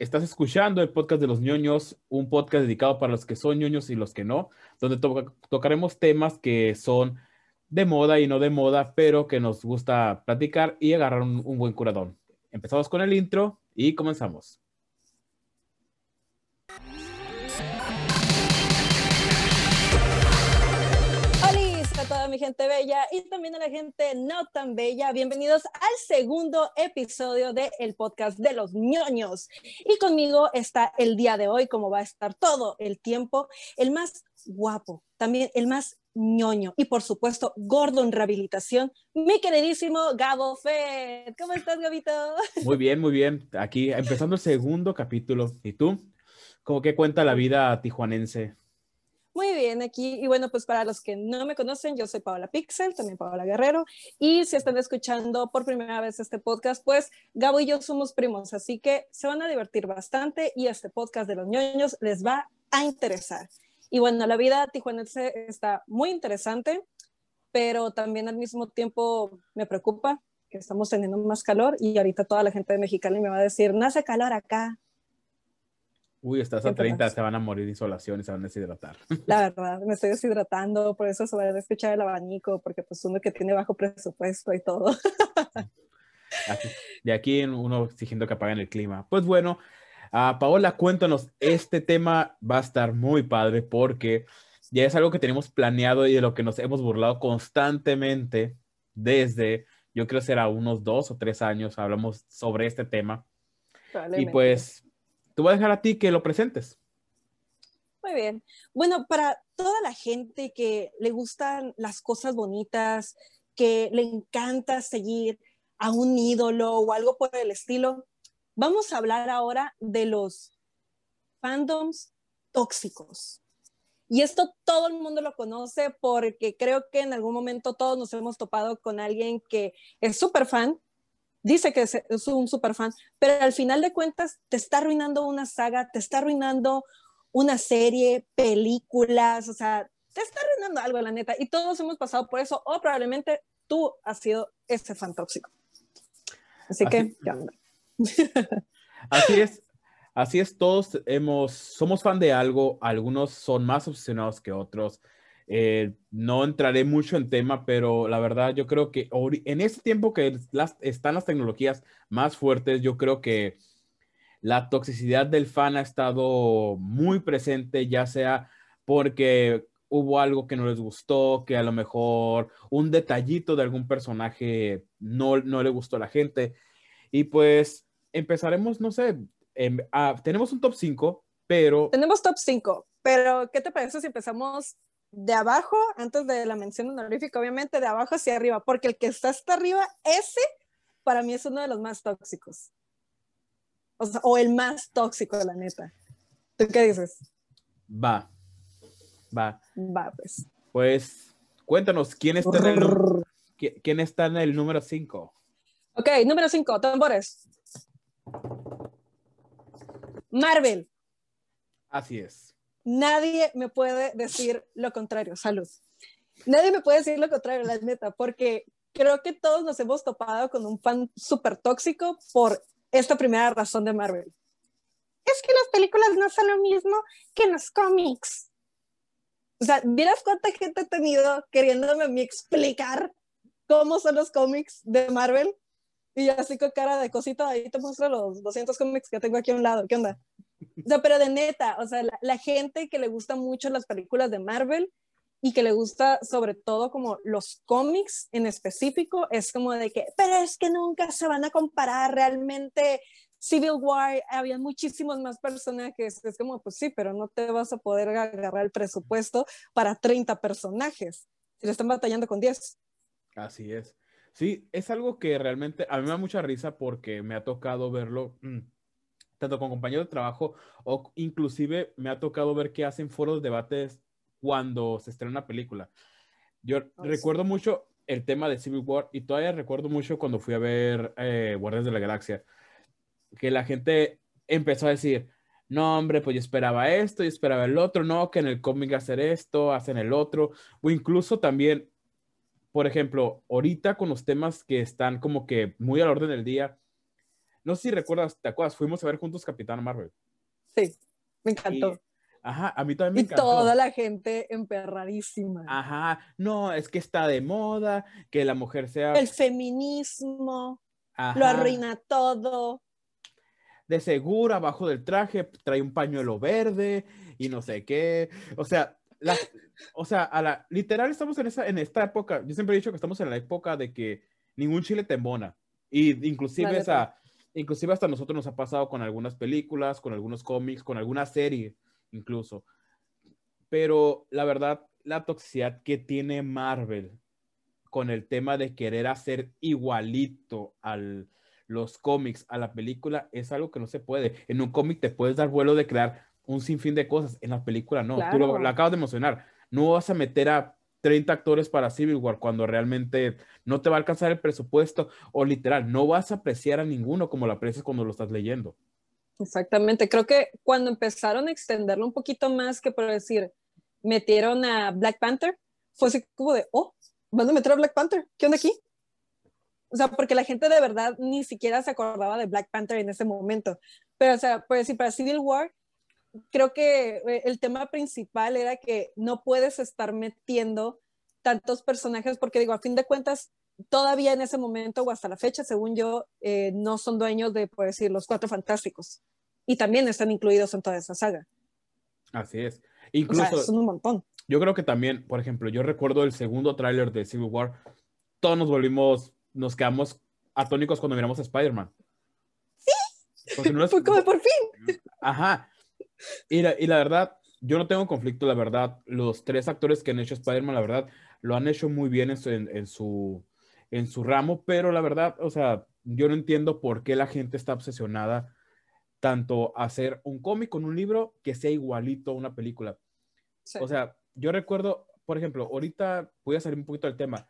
Estás escuchando el podcast de los ñoños, un podcast dedicado para los que son ñoños y los que no, donde tocaremos temas que son de moda y no de moda, pero que nos gusta platicar y agarrar un, un buen curadón. Empezamos con el intro y comenzamos. Gente bella y también a la gente no tan bella. Bienvenidos al segundo episodio del el podcast de los ñoños. Y conmigo está el día de hoy, como va a estar todo el tiempo, el más guapo, también el más ñoño y por supuesto gordo en rehabilitación, mi queridísimo Gabo Fed. ¿Cómo estás, Gabito? Muy bien, muy bien. Aquí empezando el segundo capítulo. ¿Y tú? ¿Cómo que cuenta la vida tijuanense? Muy bien, aquí, y bueno, pues para los que no me conocen, yo soy Paola Pixel, también Paola Guerrero, y si están escuchando por primera vez este podcast, pues Gabo y yo somos primos, así que se van a divertir bastante y este podcast de los ñoños les va a interesar. Y bueno, la vida tijuanense está muy interesante, pero también al mismo tiempo me preocupa que estamos teniendo más calor y ahorita toda la gente de Mexicali me va a decir, nace calor acá, Uy, estás a 30, se van a morir de insolación y se van a deshidratar. La verdad, me estoy deshidratando, por eso se va a escuchar el abanico, porque pues uno que tiene bajo presupuesto y todo. de aquí uno exigiendo que apaguen el clima. Pues bueno, uh, Paola, cuéntanos, este tema va a estar muy padre porque ya es algo que tenemos planeado y de lo que nos hemos burlado constantemente desde, yo creo que será unos dos o tres años, hablamos sobre este tema. Y pues te voy a dejar a ti que lo presentes. Muy bien. Bueno, para toda la gente que le gustan las cosas bonitas, que le encanta seguir a un ídolo o algo por el estilo, vamos a hablar ahora de los fandoms tóxicos. Y esto todo el mundo lo conoce porque creo que en algún momento todos nos hemos topado con alguien que es súper fan dice que es, un super fan, pero al final de cuentas te está arruinando una saga, te está arruinando una serie, películas, o sea, te está arruinando algo, la neta. Y todos hemos pasado por eso, o probablemente tú has sido ese fan tóxico. Así, que, Así es. Así es, todos hemos, somos fan de algo, algunos son más obsesionados que otros, eh, no entraré mucho en tema, pero la verdad yo creo que en este tiempo que están las tecnologías más fuertes, yo creo que la toxicidad del fan ha estado muy presente, ya sea porque hubo algo que no les gustó, que a lo mejor un detallito de algún personaje no, no le gustó a la gente. Y pues empezaremos, no sé, em, tenemos un top 5, pero... Tenemos top 5, pero ¿qué te parece si empezamos de abajo, antes de la mención honorífica, obviamente, de abajo hacia arriba, porque el que está hasta arriba, ese, para mí es uno de los más tóxicos. O, sea, o el más tóxico, la neta. ¿Tú qué dices? Va, va. Va, pues. Pues, cuéntanos, ¿quién está en el, ¿quién está en el número 5? Ok, número 5, tambores. Marvel. Así es nadie me puede decir lo contrario, salud. Nadie me puede decir lo contrario, la neta, porque creo que todos nos hemos topado con un fan súper tóxico por esta primera razón de Marvel. Es que las películas no son lo mismo que los cómics. O sea, ¿vieras cuánta gente he tenido queriéndome a mí explicar cómo son los cómics de Marvel? Y así con cara de cosita, ahí te muestro los 200 cómics que tengo aquí a un lado. ¿Qué onda? O pero de neta, o sea, la, gente que le gusta mucho las películas de Marvel y que le gusta sobre todo como los cómics en específico, es como de que, pero es que nunca se van a comparar realmente. Civil War, había muchísimos más personajes. Es como, pues sí, pero no te vas a poder agarrar el presupuesto para 30 personajes. Si le están batallando con 10. Así es. Sí, es algo que realmente a mí me da mucha risa porque me ha tocado verlo. Mm, tanto con compañeros de trabajo o inclusive me ha tocado ver que hacen foros de debates cuando se estrena una película. Yo recuerdo mucho el tema de Civil War y todavía recuerdo mucho cuando fui a ver eh, Guardias de la Galaxia, que la gente empezó a decir, no, hombre, pues yo esperaba esto, yo esperaba el otro, no, que en el cómic hacer esto, hacen el otro, o incluso también, por ejemplo, ahorita con los temas que están como que muy al orden del día, no sé si recuerdas, ¿te acuerdas? Fuimos a ver juntos Capitán Marvel. Sí, me encantó. ajá, a mí también me y encantó. toda la gente emperradísima. Ajá, no, es que está de moda, que la mujer sea... El feminismo lo arruina todo. de seguro abajo del traje trae un pañuelo verde y no sé qué. O sea, la, o sea, a la, literal estamos en, esa, en esta época. Yo siempre he dicho que estamos en la época de que ningún chile te embona. Y inclusive, esa, inclusive hasta a nosotros nos ha pasado con algunas películas, con algunos cómics, con alguna serie incluso. Pero la verdad, la toxicidad que tiene Marvel con el tema de querer hacer igualito al los cómics a la película es algo que no se puede. En un cómic te puedes dar vuelo de crear un sinfín de cosas. En la película no. Tú lo, Claro. lo acabas de emocionar. No vas a meter a 30 actores para Civil War cuando realmente no te va a alcanzar el presupuesto o literal, no vas a apreciar a ninguno como lo aprecias cuando lo estás leyendo. Exactamente. Creo que cuando empezaron a extenderlo un poquito más, que por decir, metieron a Black Panther, fue así como de, oh, van a meter a Black Panther. ¿Qué onda aquí? O sea, porque la gente de verdad ni siquiera se acordaba de Black Panther en ese momento. Pero, o sea, por decir, para Civil War, creo que eh, el tema principal era que no puedes estar metiendo tantos personajes, porque digo, a fin de cuentas, todavía en ese momento o hasta la fecha, según yo, eh, no son dueños de, por decir, los cuatro fantásticos. Y también están incluidos en toda esa saga. Así es. O Incluso, sea, son un montón. yo creo que también, por ejemplo, yo recuerdo el segundo tráiler de Civil War, todos nos volvimos, nos quedamos atónicos cuando miramos a Spider-Man. Sí. No es, Fue como por fin. Ajá. Y la, y la verdad, yo no tengo conflicto, la verdad. Los tres actores que han hecho Spider-Man, la verdad, lo han hecho muy bien en su, en, en su, en su ramo, pero la verdad, o sea, yo no entiendo por qué la gente está obsesionada tanto a hacer un cómic con un libro que sea igualito a una película. Sí. O sea, yo recuerdo, por ejemplo, ahorita voy a salir un poquito del tema.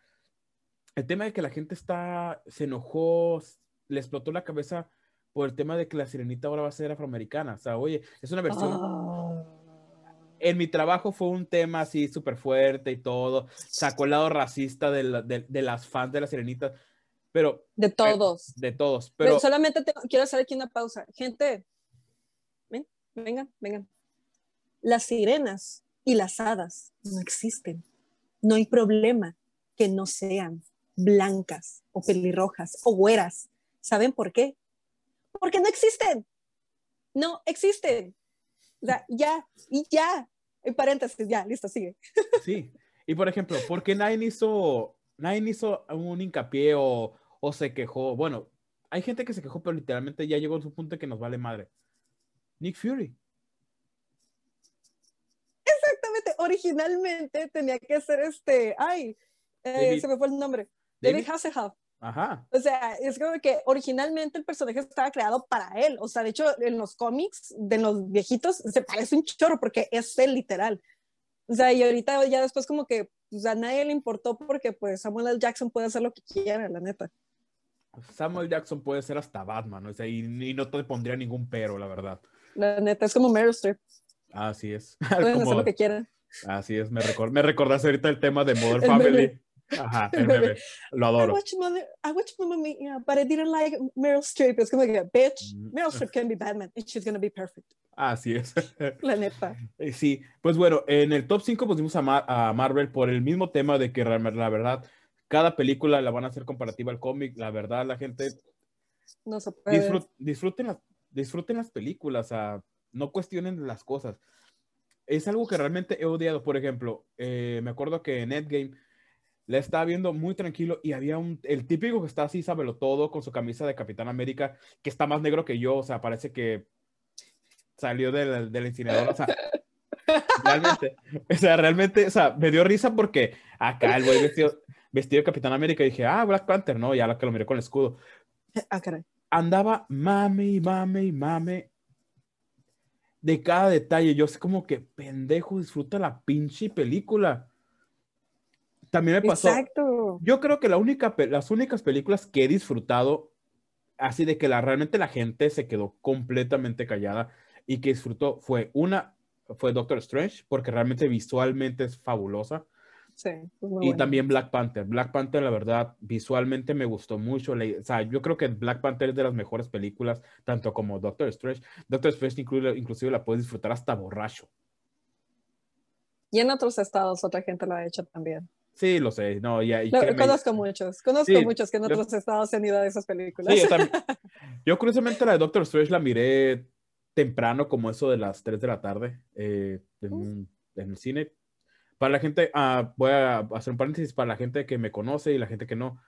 El tema de que la gente está, se enojó, le explotó la cabeza por el tema de que la sirenita ahora va a ser afroamericana. O sea, oye, es una versión. Ah. En mi trabajo fue un tema así súper fuerte y todo. Sacó el lado racista de, la- de- de las fans de la sirenita. Pero, de todos. de todos. Pero Pero, solamente te- quiero hacer aquí una pausa. Gente, ven, vengan, vengan. Las sirenas y las hadas no existen. No hay problema que no sean blancas o pelirrojas o güeras. ¿Saben por qué? Porque no existen. No existen. O sea, ya, y ya. En paréntesis, ya, listo, sigue. sí. Y por ejemplo, ¿por qué nadie hizo, nadie hizo un hincapié o, o se quejó? Bueno, hay gente que se quejó, pero literalmente ya llegó a su punto que nos vale madre. Nick Fury. Exactamente. Originalmente tenía que ser este, ay, eh, se me fue el nombre. David- David Hasselhoff. Ajá. O sea, es como que originalmente el personaje estaba creado para él. O sea, de hecho, en los cómics de los viejitos se parece un chorro porque es él literal. O sea, y ahorita ya después como que pues, a nadie le importó porque pues Samuel L. Jackson puede hacer lo que quiera, la neta. Samuel Jackson puede ser hasta Batman, o sea, y, y no te pondría ningún pero, la verdad. La neta, es como Meryl Streep. Así es. Pueden hacer Como- lo que quieran. Así es, me, recor- me recordaste ahorita el tema de Modern Family. Ajá, El. Lo I adoro. watched, Mother, I watched Mamma Mia, but I didn't like Meryl Streep. Es como que, bitch, Mm. Meryl Streep can be Batman and she's gonna be perfect. Así es. La neta. Eh, Sí, pues bueno, en el top 5 pusimos a, Mar- a Marvel por el mismo tema de que la verdad, cada película la van a hacer comparativa al cómic. La verdad, la gente No se puede. disfrut- disfruten, las, disfruten las películas, no cuestionen las cosas. Es algo que realmente he odiado. Por ejemplo, eh, me acuerdo que en Endgame la estaba viendo muy tranquilo y había un, el típico que está así, sábelo todo, con su camisa de Capitán América, que está más negro que yo, o sea, parece que salió de la, de la incineradora, o sea, realmente, o sea, realmente, o sea, me dio risa porque acá el güey vestido, vestido de Capitán América y dije, ah, Black Panther, no, ya la que lo miré con el escudo Ah, caray. andaba mame y mame y mame de cada detalle. Yo sé como que pendejo, disfruta la pinche película. También me pasó. Exacto. Yo creo que la única, pe- las únicas películas que he disfrutado, así de que la, realmente la gente se quedó completamente callada y que disfrutó, fue una, fue Doctor Strange, porque realmente visualmente es fabulosa. Sí, y también Black Panther. Black Panther, la verdad, visualmente me gustó mucho. o sea, yo creo que Black Panther es de las mejores películas, tanto como Doctor Strange. Doctor Strange inclusive, inclusive la puedes disfrutar hasta borracho. Y en otros estados otra gente lo ha hecho también. Sí, lo sé. No, ya, conozco muchos, conozco muchos que en otros estados se han ido a esas películas. Sí, yo, curiosamente la de Doctor Strange la miré temprano, como eso de las 3 de la tarde, eh, en, el cine. Para la gente, ah, voy a hacer un paréntesis, para la gente que me conoce y la gente que no,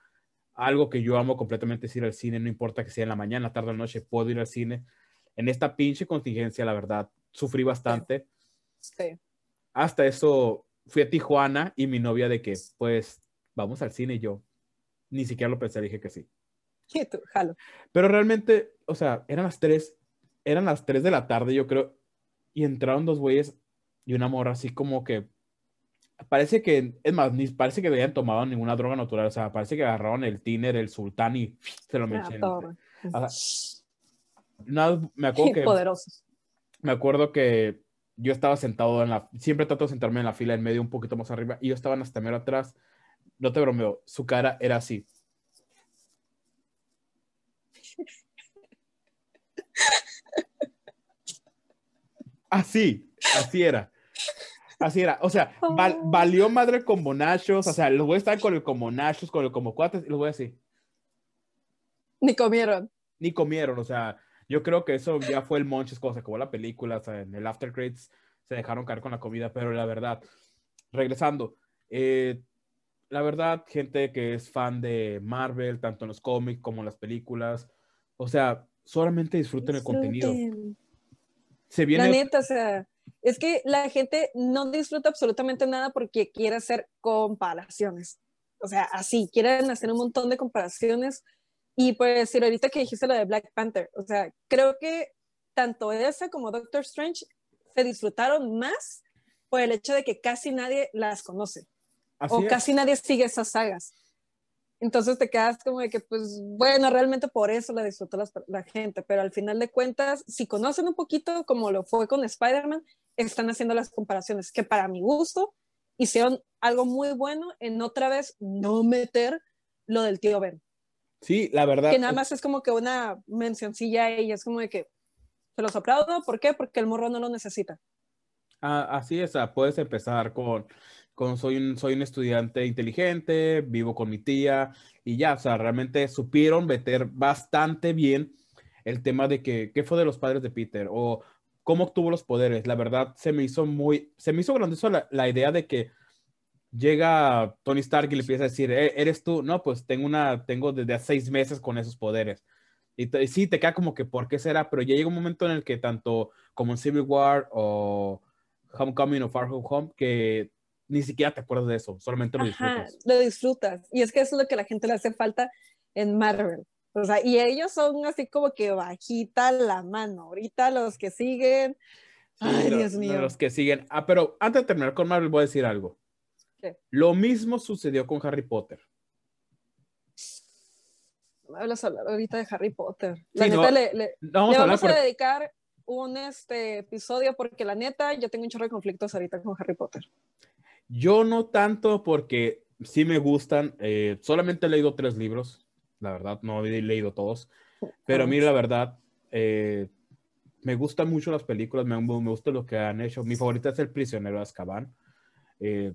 algo que yo amo completamente es ir al cine, no importa que sea en la mañana, tarde o noche, puedo ir al cine. En esta pinche contingencia, la verdad, sufrí bastante. Sí. Hasta eso, fui a Tijuana y mi novia de que, pues, vamos al cine y yo ni siquiera lo pensé, dije que sí. Pero realmente, o sea, eran las tres, eran las tres de la tarde, yo creo, y entraron dos güeyes y una morra así como que, parece que, es más, ni parece que habían tomado ninguna droga natural, o sea, parece que agarraron el tiner, el sultán y se lo ah, metieron. nada, me acuerdo que... Poderosos. Me acuerdo que yo estaba sentado en la, siempre trato de sentarme en la fila en medio, un poquito más arriba, y yo estaba hasta medio atrás. No te bromeo, su cara era así. Así, así era. Así era. O sea, valió madre con bonachos. O sea, los voy a estar con el como nachos, con el como cuates, y los voy así. Ni comieron. Ni comieron, o sea, yo creo que eso ya fue el monches, cosa como la película, en el After Credits se dejaron caer con la comida, pero la verdad, regresando, eh, la verdad, gente que es fan de Marvel, tanto en los cómics como en las películas, o sea, solamente disfruten, el contenido. Se viene... La neta, o sea, es que la gente no disfruta absolutamente nada porque quiere hacer comparaciones. O sea, así, quieren hacer un montón de comparaciones y pues, si ahorita que dijiste lo de Black Panther, o sea, creo que tanto esa como Doctor Strange se disfrutaron más por el hecho de que casi nadie las conoce o casi nadie sigue esas sagas. Entonces te quedas como de que, pues, bueno, realmente por eso la disfrutó la, la, gente, pero al final de cuentas, si conocen un poquito como lo fue con Spider-Man, están haciendo las comparaciones que para mi gusto hicieron algo muy bueno en otra vez no meter lo del tío Ben. Sí, la verdad. Que nada más es como que una mencioncilla y es como de que se los aplaudo. ¿Por qué? Porque el morro no lo necesita. Ah, así es, puedes empezar con, con soy, un, soy un estudiante inteligente, vivo con mi tía y ya, o sea, realmente supieron meter bastante bien el tema de que, qué fue de los padres de Peter o cómo obtuvo los poderes. La verdad, se me hizo muy, se me hizo grandioso la, la idea de que llega Tony Stark y le empieza a decir, eh, ¿eres tú? No, pues tengo una, tengo desde hace seis meses con esos poderes. Y, sí, te queda como que, ¿por qué será? Pero ya llega un momento en el que tanto como en Civil War o Homecoming o Far Home Home, que ni siquiera te acuerdas de eso, solamente lo disfrutas. lo disfrutas. Y es que eso es lo que a la gente le hace falta en Marvel. O sea, y ellos son así como que bajita la mano. Ahorita los que siguen. Ay, Dios mío. Los que siguen. Ah, pero antes de terminar con Marvel, voy a decir algo. Lo mismo sucedió con Harry Potter. Hablas ahorita de Harry Potter. La neta, le, vamos, a, dedicar un este, episodio porque la neta, yo tengo un chorro de conflictos ahorita con Harry Potter. Yo no tanto porque sí me gustan. Eh, solamente he leído tres libros, la verdad, no he leído todos. Pero a mí, la verdad, eh, me gustan mucho las películas, me, me, gusta lo que han hecho. Mi favorita es El prisionero de Azkaban. Eh,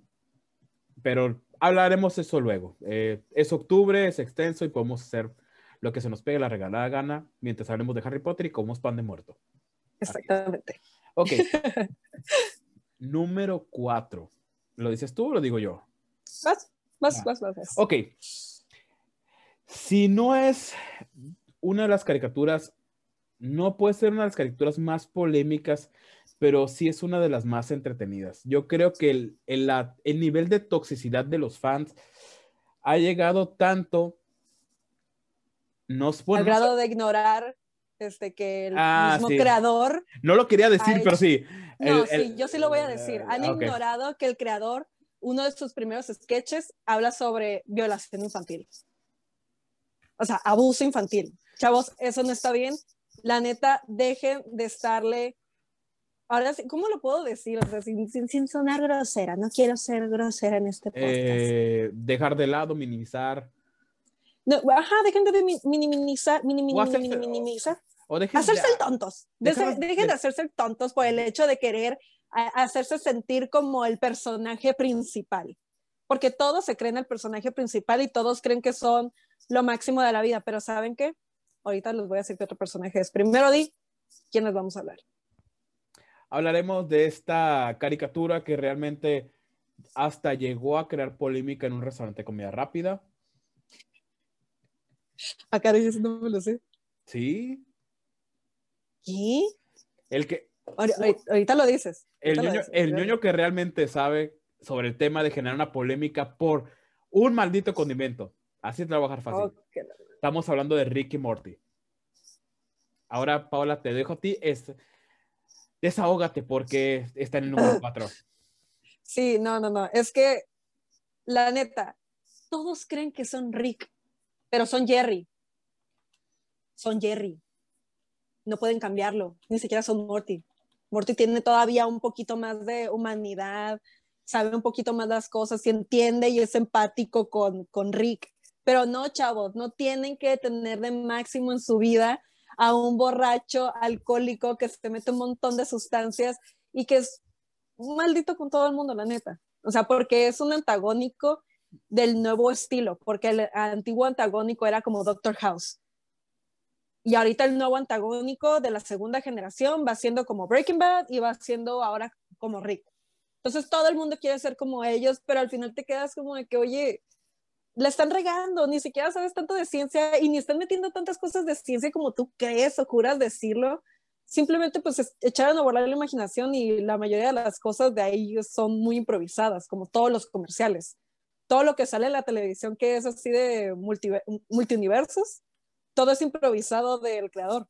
pero hablaremos eso luego. Eh, es octubre, es extenso y podemos hacer lo que se nos pegue la regalada gana mientras hablemos de Harry Potter y es pan de muerto. Exactamente. Ok. Número cuatro. ¿Lo dices tú o lo digo yo? Vas, vas, vas, vas. Ok. Si no es una de las caricaturas, no puede ser una de las caricaturas más polémicas pero sí es una de las más entretenidas. Yo creo que el, el, nivel de toxicidad de los fans ha llegado tanto. Nos Al grado de ignorar este, que el ah, mismo creador. No lo quería decir, pero sí. No, sí, yo sí lo voy a decir. Han ignorado que el creador, uno de sus primeros sketches, habla sobre violación infantil. O sea, abuso infantil. Chavos, eso no está bien. La neta, dejen de estarle ahora sí, ¿cómo lo puedo decir? O sea, sin, sin, sin sonar grosera, no quiero ser grosera en este podcast. Eh, dejar de lado, minimizar. No, ajá, dejen de mi- minimizar, minim- O hacerse- minim- minimizar. O dejen Hacerse de- tontos. De dejar- ser- dejen de hacerse tontos por el hecho de querer hacerse sentir como el personaje principal. Porque todos se creen el personaje principal y todos creen que son lo máximo de la vida. Pero ¿saben qué? Ahorita les voy a decir qué otro personaje es. Primero di quiénes vamos a hablar. Hablaremos de esta caricatura que realmente hasta llegó a crear polémica en un restaurante de comida rápida. Acá dices, no me lo sé. Sí. ¿Qué? El que, Ahori- ahori- Ahorita lo dices. el lo ñoño, dices. el ñoño que realmente sabe sobre el tema de generar una polémica por un maldito condimento. Así es trabajar fácil. Estamos hablando de Ricky Morty. Ahora, Paola, te dejo a ti. Es, desahógate porque está en el número 4. Sí, no, no, no. Es que, la neta, todos creen que son Rick, pero son Jerry. Son Jerry. No pueden cambiarlo. Ni siquiera son Morty. Morty tiene todavía un poquito más de humanidad, sabe un poquito más las cosas y entiende y es empático con, con Rick. Pero no, chavos, no tienen que tener de máximo en su vida a un borracho alcohólico que se mete un montón de sustancias y que es maldito con todo el mundo, la neta. O sea, porque es un antagónico del nuevo estilo, porque el antiguo antagónico era como Doctor House. Y ahorita el nuevo antagónico de la segunda generación va siendo como Breaking Bad y va siendo ahora como Rick. Entonces todo el mundo quiere ser como ellos, pero al final te quedas como de que, oye, la están regando, ni siquiera sabes tanto de ciencia y ni están metiendo tantas cosas de ciencia como tú crees o juras decirlo. Simplemente pues es- echaron a volar la imaginación y la mayoría de las cosas de ahí son muy improvisadas, como todos los comerciales. Todo lo que sale en la televisión que es así de multiver- multiuniversos, todo es improvisado del creador.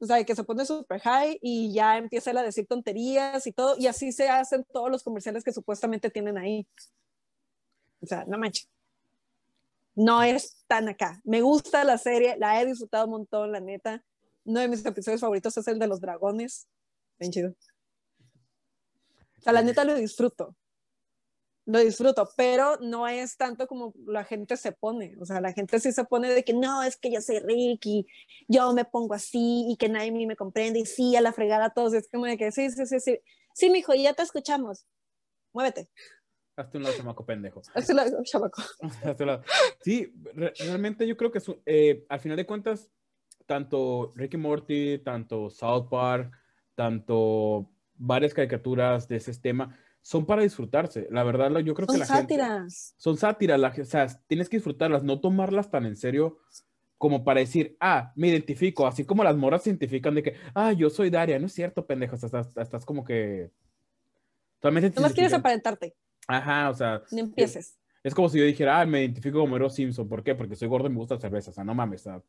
O sea, que se pone super high y ya empieza a decir tonterías y todo, y así se hacen todos los comerciales que supuestamente tienen ahí. O sea, no manches. No es tan acá. Me gusta la serie, la he disfrutado un montón, la neta. Uno de mis episodios favoritos es el de los dragones. Bien chido. O sea, la neta lo disfruto. Lo disfruto, pero no es tanto como la gente se pone. O sea, la gente sí se pone de que no, es que yo soy Ricky, yo me pongo así y que nadie me comprende y sí, a la fregada a todos. Es como de que sí, sí, sí, sí. Sí, mijo, ya te escuchamos. Muévete. Hazte un lado, chamaco pendejo. Así lo digo, chamaco. Hazte un lado. Sí, re- realmente yo creo que su- eh, al final de cuentas, tanto Ricky Morty, tanto South Park, tanto varias caricaturas de ese tema, son para disfrutarse. La verdad, yo creo que Son la gente... sátiras. son sátiras, la, o sea, tienes que disfrutarlas, no tomarlas tan en serio como para decir, ah, me identifico, así como las moras se identifican de que, ah, yo soy Daria, no es cierto, pendejo, estás, estás como que... Nomás quieres aparentarte. Ajá, o sea, No empieces. es como si yo dijera, ah, me identifico como Mero Simpson, ¿por qué? Porque soy gordo y me gusta la cerveza, o sea, no mames, sea.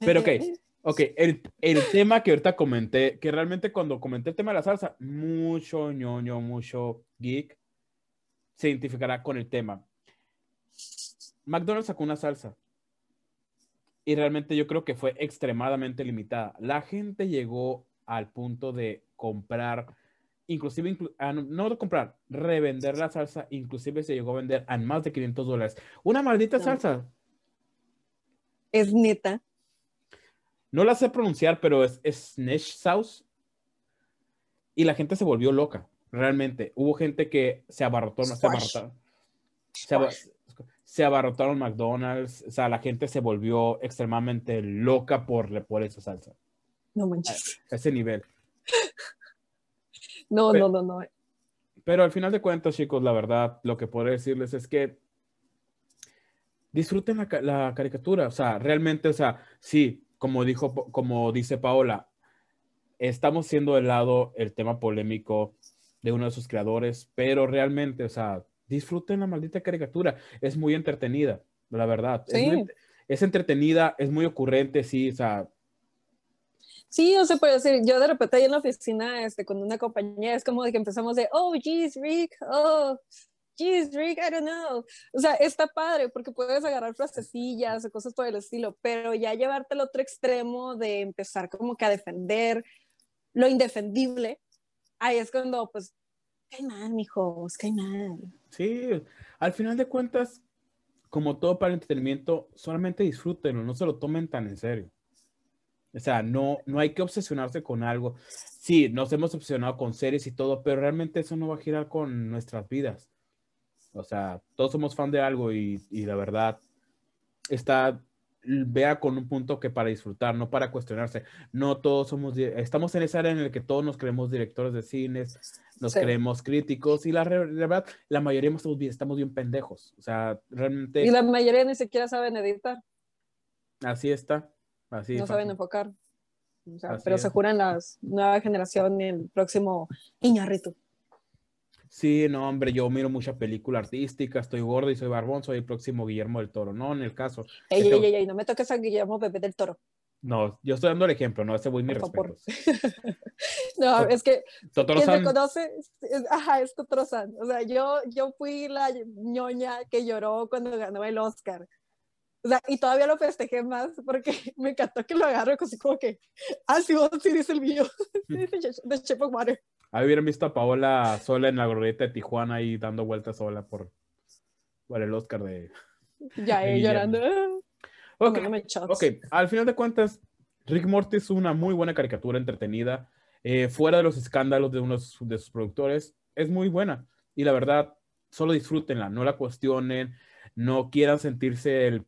Pero ok, ok, el, el tema que ahorita comenté, que realmente cuando comenté el tema de la salsa, mucho ñoño, mucho geek se identificará con el tema. McDonald's sacó una salsa y realmente yo creo que fue extremadamente limitada. La gente llegó al punto de comprar, inclusive, inclu- ah, no, comprar, revender la salsa, inclusive se llegó a vender a más de 500 dólares. Una maldita No. salsa. Es neta. No la sé pronunciar, pero es, es Snesh Sauce. Y la gente se volvió loca, realmente. Hubo gente que se abarrotó, no se abarrotaron. Se, aba- se abarrotaron McDonald's. O sea, la gente se volvió extremadamente loca por, por esa salsa. No manches. A ese nivel. No, no, no, no. Pero al final de cuentas, chicos, la verdad, lo que podré decirles es que disfruten la, ca- la caricatura. O sea, realmente, o sea, sí, como dijo, como dice Paola, estamos siendo de lado el tema polémico de uno de sus creadores, pero realmente, o sea, disfruten la maldita caricatura. Es muy entretenida, la verdad. Es, Sí. muy- es entretenida, es muy ocurrente, sí, o sea, Sí, o sea, puede decir, yo de repente ahí en la oficina este, con una compañera, es como de que empezamos de, oh, geez, Rick, oh, geez, Rick, I don't know. O sea, está padre porque puedes agarrar frasecillas o cosas por el estilo, pero ya llevarte al otro extremo de empezar como que a defender lo indefendible, ahí es cuando, pues, cae mal, mijos, cae mal. Sí, al final de cuentas, como todo para el entretenimiento, solamente disfrútenlo, no se lo tomen tan en serio. O sea, no, no hay que obsesionarse con algo. Sí, nos hemos obsesionado con series y todo, pero realmente eso no va a girar con nuestras vidas. O sea, todos somos fan de algo y, y la verdad está vea con un punto que para disfrutar, no para cuestionarse. No todos somos, estamos en esa área en la que todos nos creemos directores de cines, nos creemos críticos y la, verdad, la mayoría estamos bien, estamos bien pendejos. O sea, realmente... Y la mayoría ni siquiera saben editar. Así está. Así no saben enfocar. pero se juran las nueva generación y el próximo Iñarrito. Sí, no, hombre, yo miro mucha película artística, estoy gordo y soy barbón, soy el próximo Guillermo del Toro, no en el caso. Ey, ey, ey, ey, no me toques a Guillermo Bebé del Toro. No, yo estoy dando el ejemplo, no, ese voy mi respeto. no, es que quien me conoce, ajá, es Totoro San. O sea, yo, yo fui la ñoña que lloró cuando ganó el Oscar. O sea, y todavía lo festejé más porque me encantó que lo agarre así como que, ah, sí, vos sí dice el mío, de of Water. Ahí hubieran visto a Paola sola en la glorieta de Tijuana ahí dando vueltas sola por, por el Oscar de. Ya, eh, llorando. Ok, ok, al final de cuentas, Rick Morty es una muy buena caricatura entretenida. Eh, fuera de los escándalos de uno de sus productores, es muy buena. Y la verdad, solo disfrútenla, no la cuestionen, no quieran sentirse el,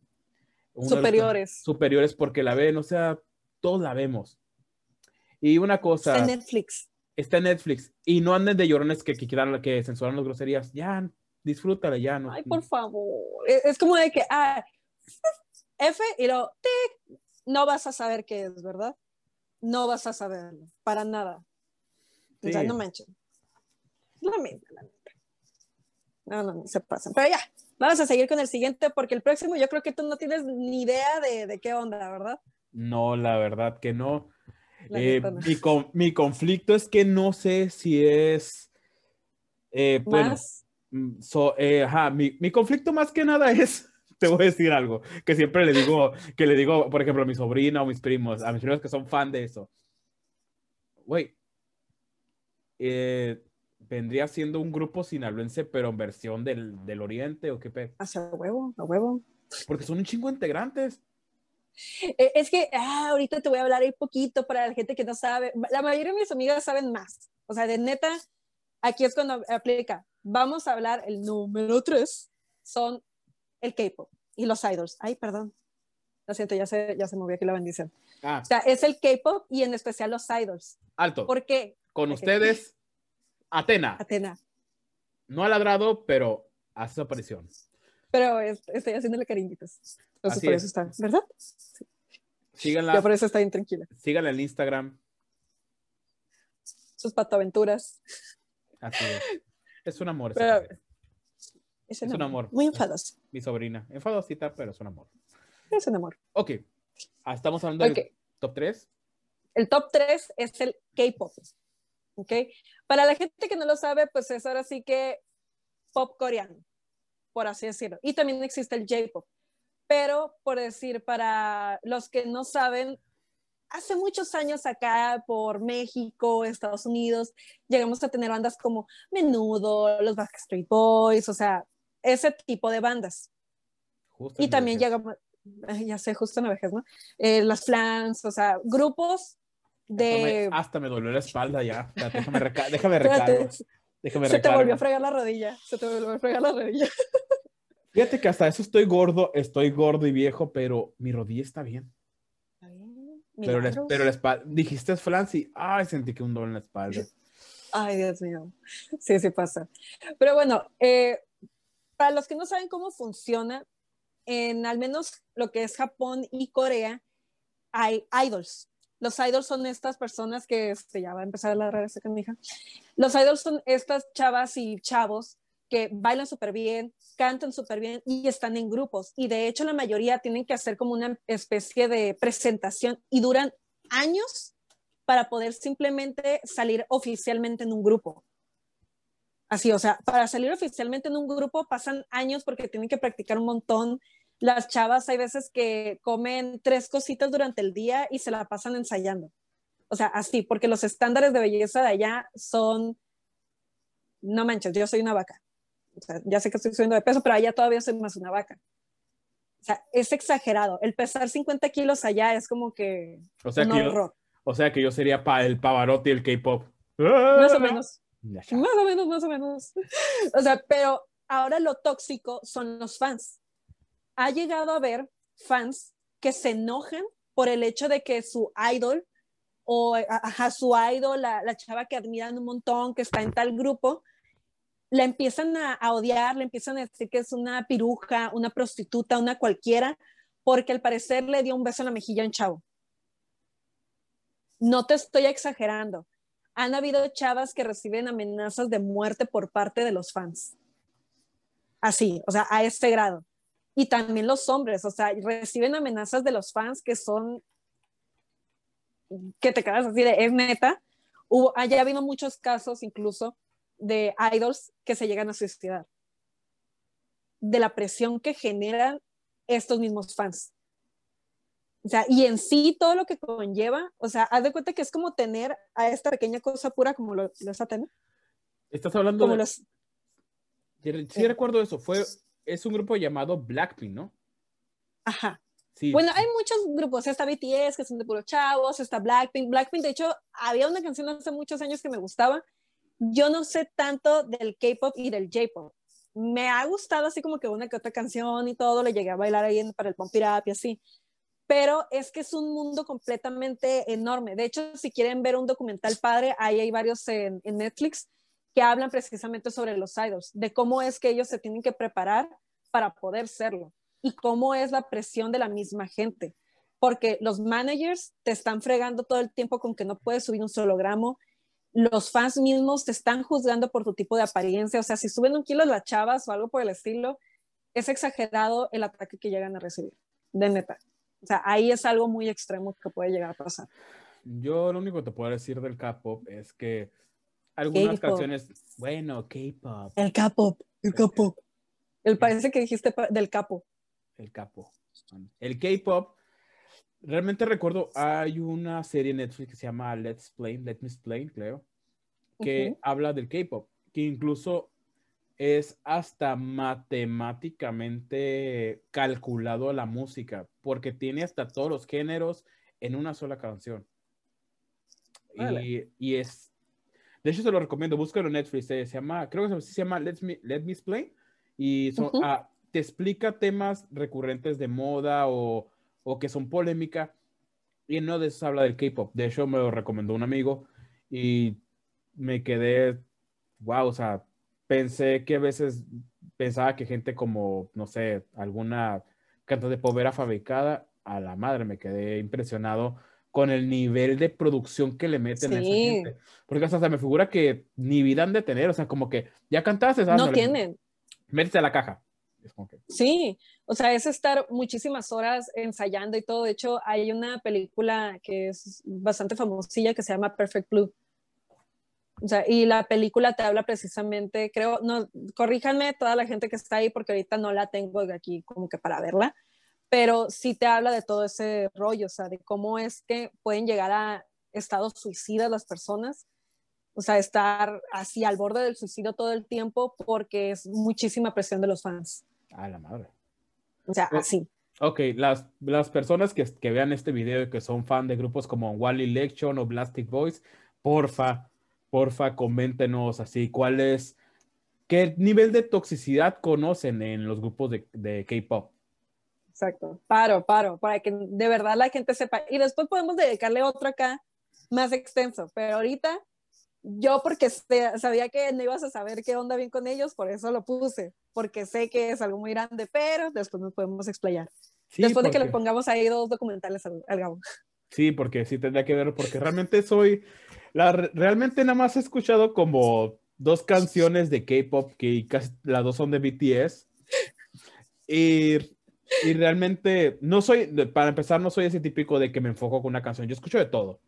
superiores. Superiores porque la ven, o sea, todos la vemos. Y una cosa. En Netflix está en Netflix y no anden de llorones que, que quieran que censuran las groserías. Ya, disfrútala, ya. No, Ay, por favor. E, es, como de que, ah, F y lo, no vas a saber qué es, ¿verdad? No vas a saberlo, para nada. O sea, no manchen. La mente, la mente. No, no, no, se pasan. Pero ya, vamos a seguir con el siguiente porque el próximo yo creo que tú no tienes ni idea de, de qué onda, ¿verdad? No, la verdad que no. Eh, mi, mi, conflicto es que no sé si es. Eh, ¿Más? Mm, eh, ajá, mi, mi, conflicto más que nada es. Te voy a decir algo que siempre le digo, que le digo, por ejemplo, a mi sobrina o mis primos, a mis primos que son fan de eso. Güey, vendría siendo un grupo sinaloense, pero en versión del, del oriente o qué pe. A huevo, a huevo. Porque son un chingo integrantes. Eh, es que ah, ahorita te voy a hablar un poquito para la gente que no sabe. La mayoría de mis amigas saben más. O sea, de neta, aquí es cuando aplica. Vamos a hablar el número tres. Son el K-pop y los idols. Ay, perdón. Lo siento, ya se, ya se movió aquí la bendición. Ah. O sea, es el K-pop y en especial los idols. Alto. ¿Por qué? Con ustedes, Atena. Atena. No ha ladrado, pero hace su aparición. Pero estoy haciéndole cariñitos. Entonces por eso está, ¿verdad? Sí. Síganla. Ya por eso está bien tranquila. Síganla en Instagram. Sus patoaventuras. Así es. Es un amor. es, un, amor. Muy enfadoso. Mi sobrina. Enfadosita, pero es un amor. Es un amor. Ok. Ah, estamos hablando del top 3. El top 3 es el K-pop. ¿Ok? Para la gente que no lo sabe, pues es ahora sí que pop coreano, por así decirlo. Y también existe el J-pop pero por decir, para los que no saben, hace muchos años acá por México, Estados Unidos, llegamos a tener bandas como Menudo, los Backstreet Boys, o sea, ese tipo de bandas. y también llegamos, ya sé, justo en la vejez, ¿no? Eh, las Flans, o sea, grupos de... Hasta me, dolió la espalda ya. déjame, reca déjame recargo. Déjame se te volvió a fregar la rodilla. Se te volvió a fregar la rodilla. Fíjate que hasta eso estoy gordo, estoy gordo y viejo, pero mi rodilla está bien. Pero la, pero la espalda, dijiste Flancy, ay, sentí que un dolor en la espalda. Ay, Dios mío. Sí, sí pasa. Pero bueno, eh, para los que no saben cómo funciona, en al menos lo que es Japón y Corea, hay idols. Los idols son estas personas que, este, ya va a empezar a ladrar esa canija. Los idols son estas chavas y chavos que bailan súper bien, cantan súper bien y están en grupos. Y de hecho la mayoría tienen que hacer como una especie de presentación y duran años para poder simplemente salir oficialmente en un grupo. Así, o sea, para salir oficialmente en un grupo pasan años porque tienen que practicar un montón. Las chavas hay veces que comen tres cositas durante el día y se la pasan ensayando. O sea, así, porque los estándares de belleza de allá son, no manches, yo soy una vaca. O sea, ya sé que estoy subiendo de peso, pero allá todavía soy más una vaca. O sea, es exagerado. El pesar 50 kilos allá es como que o sea un que horror. Yo, o sea que yo sería pa el Pavarotti del K-pop. Más o menos. Más o menos, más o menos. O sea, pero ahora lo tóxico son los fans. Ha llegado a haber fans que se enojan por el hecho de que su idol o a su idol, la, la, chava que admiran un montón, que está en tal grupo, la empiezan a, a, odiar, le empiezan a decir que es una piruja, una prostituta, una cualquiera, porque al parecer le dio un beso en la mejilla a un chavo. No te estoy exagerando. Han habido chavas que reciben amenazas de muerte por parte de los fans. Así, o sea, a este grado. Y también los hombres, o sea, reciben amenazas de los fans que son que te quedas así de, es neta. Hubo, haya habido muchos casos incluso de idols que se llegan a suicidar. De la presión que generan estos mismos fans. O sea, y en sí todo lo que conlleva, o sea, haz de cuenta que es como tener a esta pequeña cosa pura como lo, lo es Atena. Estás hablando como de... Los... Sí, recuerdo eso. Fue, es un grupo llamado Blackpink, ¿no? Ajá. Sí. Bueno, hay muchos grupos, está BTS, que son de puros chavos, está Blackpink. Blackpink, de hecho, había una canción hace muchos años que me gustaba. Yo no sé tanto del K-pop y del J-pop. Me ha gustado así como que una que otra canción y todo, le llegué a bailar ahí para el Pump It Up y así. Pero es que es un mundo completamente enorme. De hecho, si quieren ver un documental padre, ahí hay varios en, en Netflix que hablan precisamente sobre los idols, de cómo es que ellos se tienen que preparar para poder serlo y cómo es la presión de la misma gente. Porque los managers te están fregando todo el tiempo con que no puedes subir un solo gramo. Los fans mismos te están juzgando por tu tipo de apariencia. O sea, si suben un kilo las chavas o algo por el estilo, es exagerado el ataque que llegan a recibir. De neta. O sea, ahí es algo muy extremo que puede llegar a pasar. Yo lo único que te puedo decir del K-pop es que algunas canciones, bueno, K-pop. El K-pop, el K-pop. El parece que dijiste del capo el capo. El K-pop, realmente recuerdo, hay una serie en Netflix que se llama Let's Play, Let Me Explain, creo, que uh -huh. habla del K-pop, que incluso es hasta matemáticamente calculado la música, porque tiene hasta todos los géneros en una sola canción. Vale. Y, y, es, de hecho se lo recomiendo, búscalo en Netflix, eh, se llama, creo que se llama Let Me, Let Me Explain, y son, uh -huh. ah, te explica temas recurrentes de moda o, o que son polémica y no de eso habla del K-pop. De hecho, me lo recomendó un amigo y me quedé, wow, o sea, pensé que a veces pensaba que gente como, no sé, alguna cantante de pop era fabricada, a la madre me quedé impresionado con el nivel de producción que le meten sí. a esa gente. Porque hasta me figura que ni vida han de tener, o sea, como que ya cantaste, ¿sabes? No tienen. Métete a la caja. Okay. Sí, o sea, es estar muchísimas horas ensayando y todo. De hecho, hay una película que es bastante famosilla que se llama Perfect Blue. O sea, y la película te habla precisamente, creo, no, corríjanme toda la gente que está ahí porque ahorita no la tengo aquí como que para verla, pero sí te habla de todo ese rollo, o sea, de cómo es que pueden llegar a estados suicidas las personas o sea, estar así al borde del suicidio todo el tiempo porque es muchísima presión de los fans. Ah, la madre. O sea, así. Ok, las, las personas que, que, vean este video y que son fan de grupos como Wally Lection o Plastic Boys, porfa, porfa, coméntenos así cuál es, qué nivel de toxicidad conocen en los grupos de, de K-pop. Exacto, paro, paro, para que de verdad la gente sepa. Y después podemos dedicarle otro acá más extenso, pero ahorita yo porque sabía que no ibas a saber qué onda bien con ellos, por eso lo puse, porque sé que es algo muy grande, pero después nos podemos explayar. Sí, después porque... de que le pongamos ahí dos documentales al, al Gabo. Sí, porque sí tendría que ver, porque realmente soy, la, realmente nada más he escuchado como dos canciones de K-pop, que casi las dos son de BTS, y, y realmente no soy, para empezar, no soy ese típico de que me enfoco con una canción, yo escucho de todo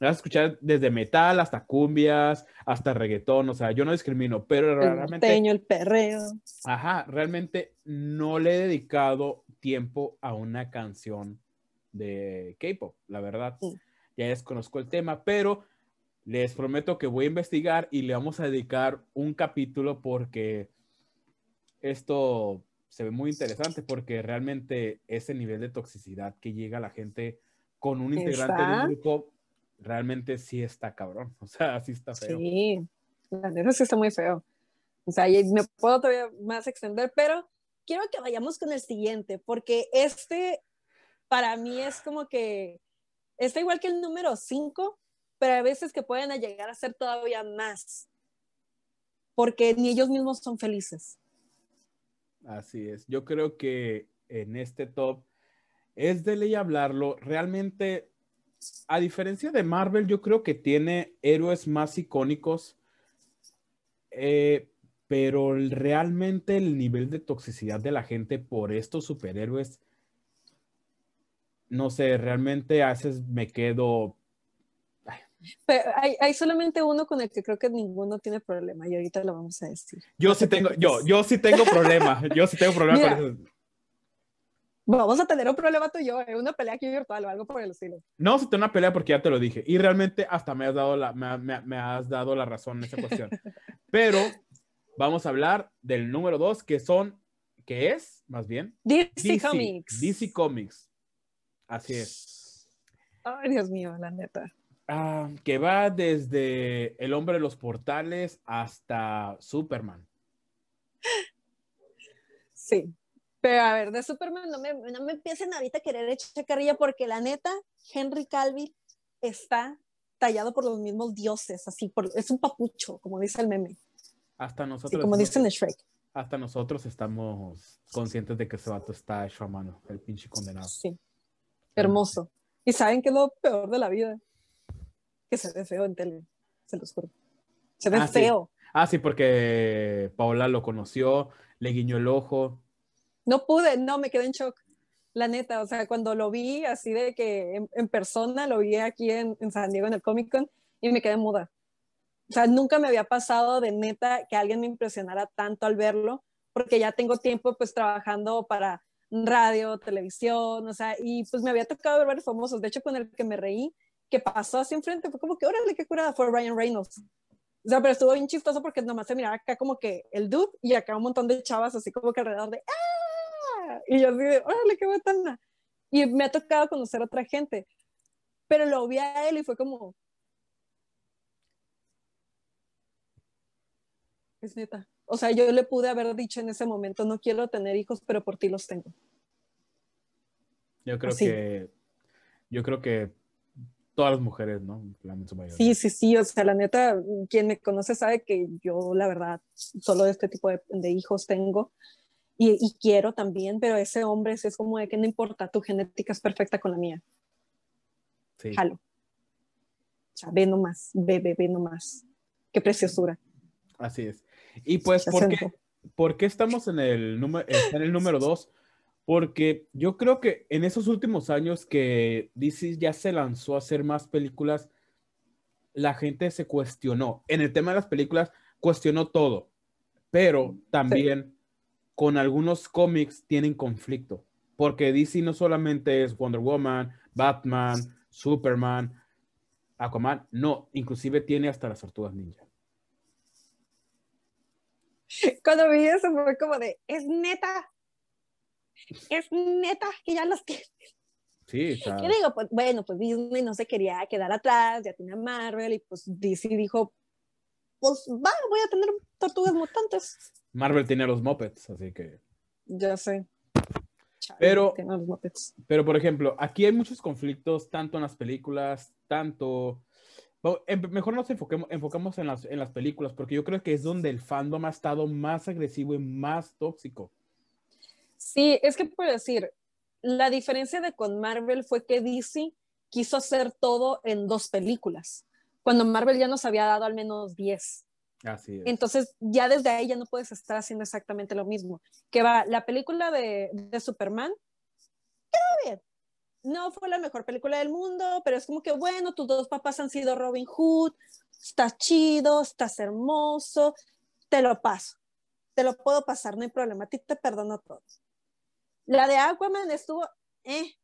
vas a escuchar desde metal hasta cumbias, hasta reggaetón, o sea, yo no discrimino, pero el realmente... Teño, el perreo. Ajá, realmente no le he dedicado tiempo a una canción de K-pop, la verdad. Sí. ya desconozco el tema, pero les prometo que voy a investigar y le vamos a dedicar un capítulo porque esto se ve muy interesante porque realmente ese nivel de toxicidad que llega a la gente con un integrante de un grupo realmente sí está cabrón. O sea, sí está feo. Sí, la neta sí está muy feo. O sea, me puedo todavía más extender, pero quiero que vayamos con el siguiente, porque este para mí es como que está igual que el número 5, pero a veces que pueden llegar a ser todavía más, porque ni ellos mismos son felices. Así es. Yo creo que en este top es de ley hablarlo. Realmente, a diferencia de Marvel, yo creo que tiene héroes más icónicos, eh, pero realmente el nivel de toxicidad de la gente por estos superhéroes, no sé, realmente a veces me quedo pero hay, solamente uno con el que creo que ninguno tiene problema y ahorita lo vamos a decir. Yo sí tengo, yo, yo sí tengo problema, yo sí tengo problema con eso. Vamos a tener un problema tú y yo, ¿eh? una pelea aquí virtual o algo por el estilo. No, si tengo una pelea porque ya te lo dije y realmente hasta me has dado la, me, me, has dado la razón en esa cuestión. Pero vamos a hablar del número dos que son, que es, más bien, DC Comics. DC Comics. Así es. Ay, Dios mío, la neta. Ah, que va desde El hombre de los portales hasta Superman. Sí, pero a ver, de Superman no me, no me empiecen ahorita a querer echar carrilla porque la neta, Henry Calvi está tallado por los mismos dioses, así, por, es un papucho, como dice el meme. Hasta nosotros. como dicen en Shrek. Hasta nosotros estamos conscientes de que ese vato está hecho a mano, el pinche condenado. Sí. Hermoso. Y saben que es lo peor de la vida que se ve feo en tele, se los juro. Se ve ah, feo. Ah, sí, porque Paola lo conoció, le guiñó el ojo. No pude, no, me quedé en shock. La neta, o sea, cuando lo vi así de que en, persona, lo vi aquí en, en, San Diego en el Comic Con y me quedé muda. O sea, nunca me había pasado de neta que alguien me impresionara tanto al verlo, porque ya tengo tiempo pues trabajando para radio, televisión, o sea, y pues me había tocado ver varios famosos. De hecho, con el que me reí que pasó así enfrente, fue como que, órale, qué curada, fue Ryan Reynolds. O sea, pero estuvo bien chistoso porque nomás se miraba acá como que el dude y acá un montón de chavas así como que alrededor de ¡ah! Y yo así de, órale, qué botana. Y me ha tocado conocer a otra gente, pero lo vi a él y fue como... Es neta. O sea, yo le pude haber dicho en ese momento, no quiero tener hijos, pero por ti los tengo. Yo creo que, yo creo que todas las mujeres, ¿no? Sí, sí, sí, o sea, la neta, quien me conoce sabe que yo, la verdad, solo este tipo de, hijos tengo y, quiero también, pero ese hombre es como de que no importa, tu genética es perfecta con la mía. Sí. Jalo. O sea, ve nomás, ve, ve, ve nomás. Qué preciosura. Así es. Y pues, ¿por qué, ¿por qué, estamos en el, número, en el número dos? Porque yo creo que en esos últimos años que DC ya se lanzó a hacer más películas, la gente se cuestionó. En el tema de las películas, cuestionó todo. Pero también con algunos cómics tienen conflicto. Porque DC no solamente es Wonder Woman, Batman, Superman, Aquaman. No, inclusive tiene hasta las tortugas ninja. Cuando vi eso fue como de, es neta, es neta que ya los tiene. Sí, Yo digo, pues bueno, pues Disney no se quería quedar atrás, ya tiene Marvel y pues DC dijo, pues va, voy a tener tortugas mutantes. Marvel tiene los Muppets, así que. Ya sé. pero, pero, por ejemplo, aquí hay muchos conflictos, tanto en las películas, tanto... mejor nos enfoquemos, enfocamos en las, en las películas, porque yo creo que es donde el fandom ha estado más agresivo y más tóxico. Sí, es que por decir, la diferencia de con Marvel fue que DC quiso hacer todo en dos películas, cuando Marvel ya nos había dado al menos 10. Así es. Entonces, ya desde ahí ya no puedes estar haciendo exactamente lo mismo. Que va, la película de, de Superman, quedó bien. No fue la mejor película del mundo, pero es como que, bueno, tus dos papás han sido Robin Hood, estás chido, estás hermoso, te lo paso. Te lo puedo pasar, no hay problema, a ti te perdono todo. La de Aquaman estuvo, eh,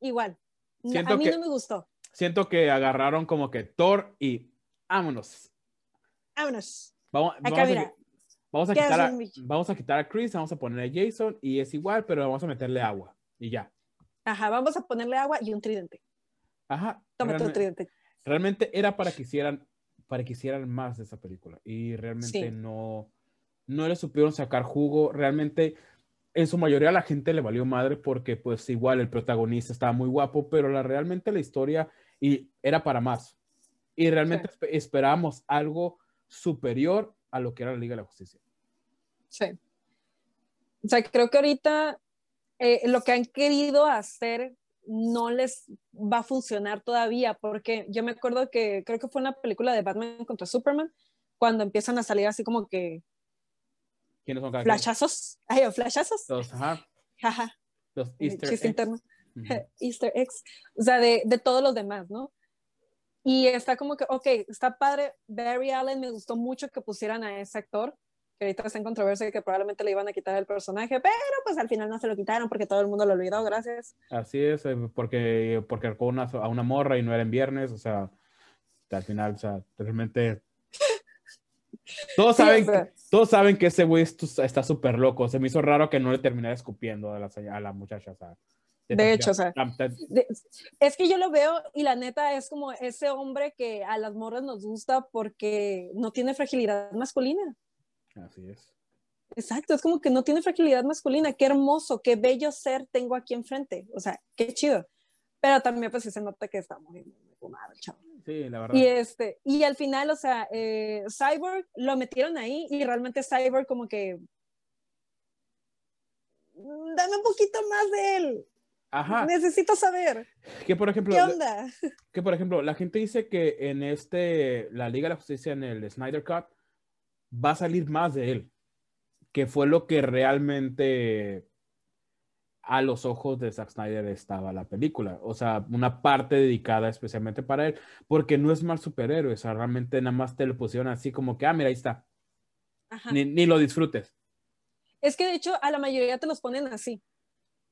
igual. a mí no me gustó. siento que agarraron como que Thor y vámonos. Vámonos. Vamos, a, mira. vamos, a ¿qué quitar a, un vamos a quitar a Chris, vamos a poner a Jason y es igual, pero vamos a meterle agua y ya. Ajá, vamos a ponerle agua y un tridente. Ajá. Toma tu realme- tridente. realmente era para que hicieran para que hicieran más de esa película y realmente Sí. no no le supieron sacar jugo realmente en su mayoría a la gente le valió madre porque pues igual el protagonista estaba muy guapo pero la realmente la historia y era para más. Y realmente espe- esperábamos algo superior a lo que era la Liga de la Justicia. Sí. O sea, creo que ahorita eh, lo que han querido hacer no les va a funcionar todavía, porque yo me acuerdo que creo que fue una película de Batman contra Superman, cuando empiezan a salir así como que quiénes son cada flashazos, ay, o flashazos, los, ajá, jaja, los Easter eggs. interno. Ujú. Easter eggs, o sea, de, de todos los demás, ¿no? Y está como que, ok, está padre, Barry Allen, me gustó mucho que pusieran a ese actor, que ahorita está en controversia que probablemente le iban a quitar el personaje, pero pues al final no se lo quitaron porque todo el mundo lo olvidó, gracias. Así es, eh, porque, porque arcó una, a una morra y no era en viernes, o sea, al final, o sea, realmente. Todos Sí, saben, o sea. que- todos saben que ese güey est- está súper loco. Se me hizo raro que no le terminara escupiendo a la, a la muchacha. O sea, De hecho, o sea. tan- tan- De- es que yo lo veo y la neta es como ese hombre que a las morras nos gusta porque no tiene fragilidad masculina. Así es. Exacto, es como que no tiene fragilidad masculina. Qué hermoso, qué bello ser tengo aquí enfrente. O sea, qué chido. Pero también pues se nota que está muy, muy fumado el chavo. Sí, la verdad. Y este, y al final, o sea, eh, Cyborg lo metieron ahí y realmente Cyborg como que "Mm, dame un poquito más de él. Ajá. Necesito saber Que por ejemplo, qué onda. que por ejemplo, la gente dice que en este, la Liga de la Justicia, en el Snyder Cut, va a salir más de él. Que fue lo que realmente a los ojos de Zack Snyder estaba la película. O sea, una parte dedicada especialmente para él, porque no es mal superhéroe. O sea, realmente nada más te lo pusieron así como que, ah, mira, ahí está. Ajá. Ni, ni lo disfrutes. Es que de hecho a la mayoría te los ponen así.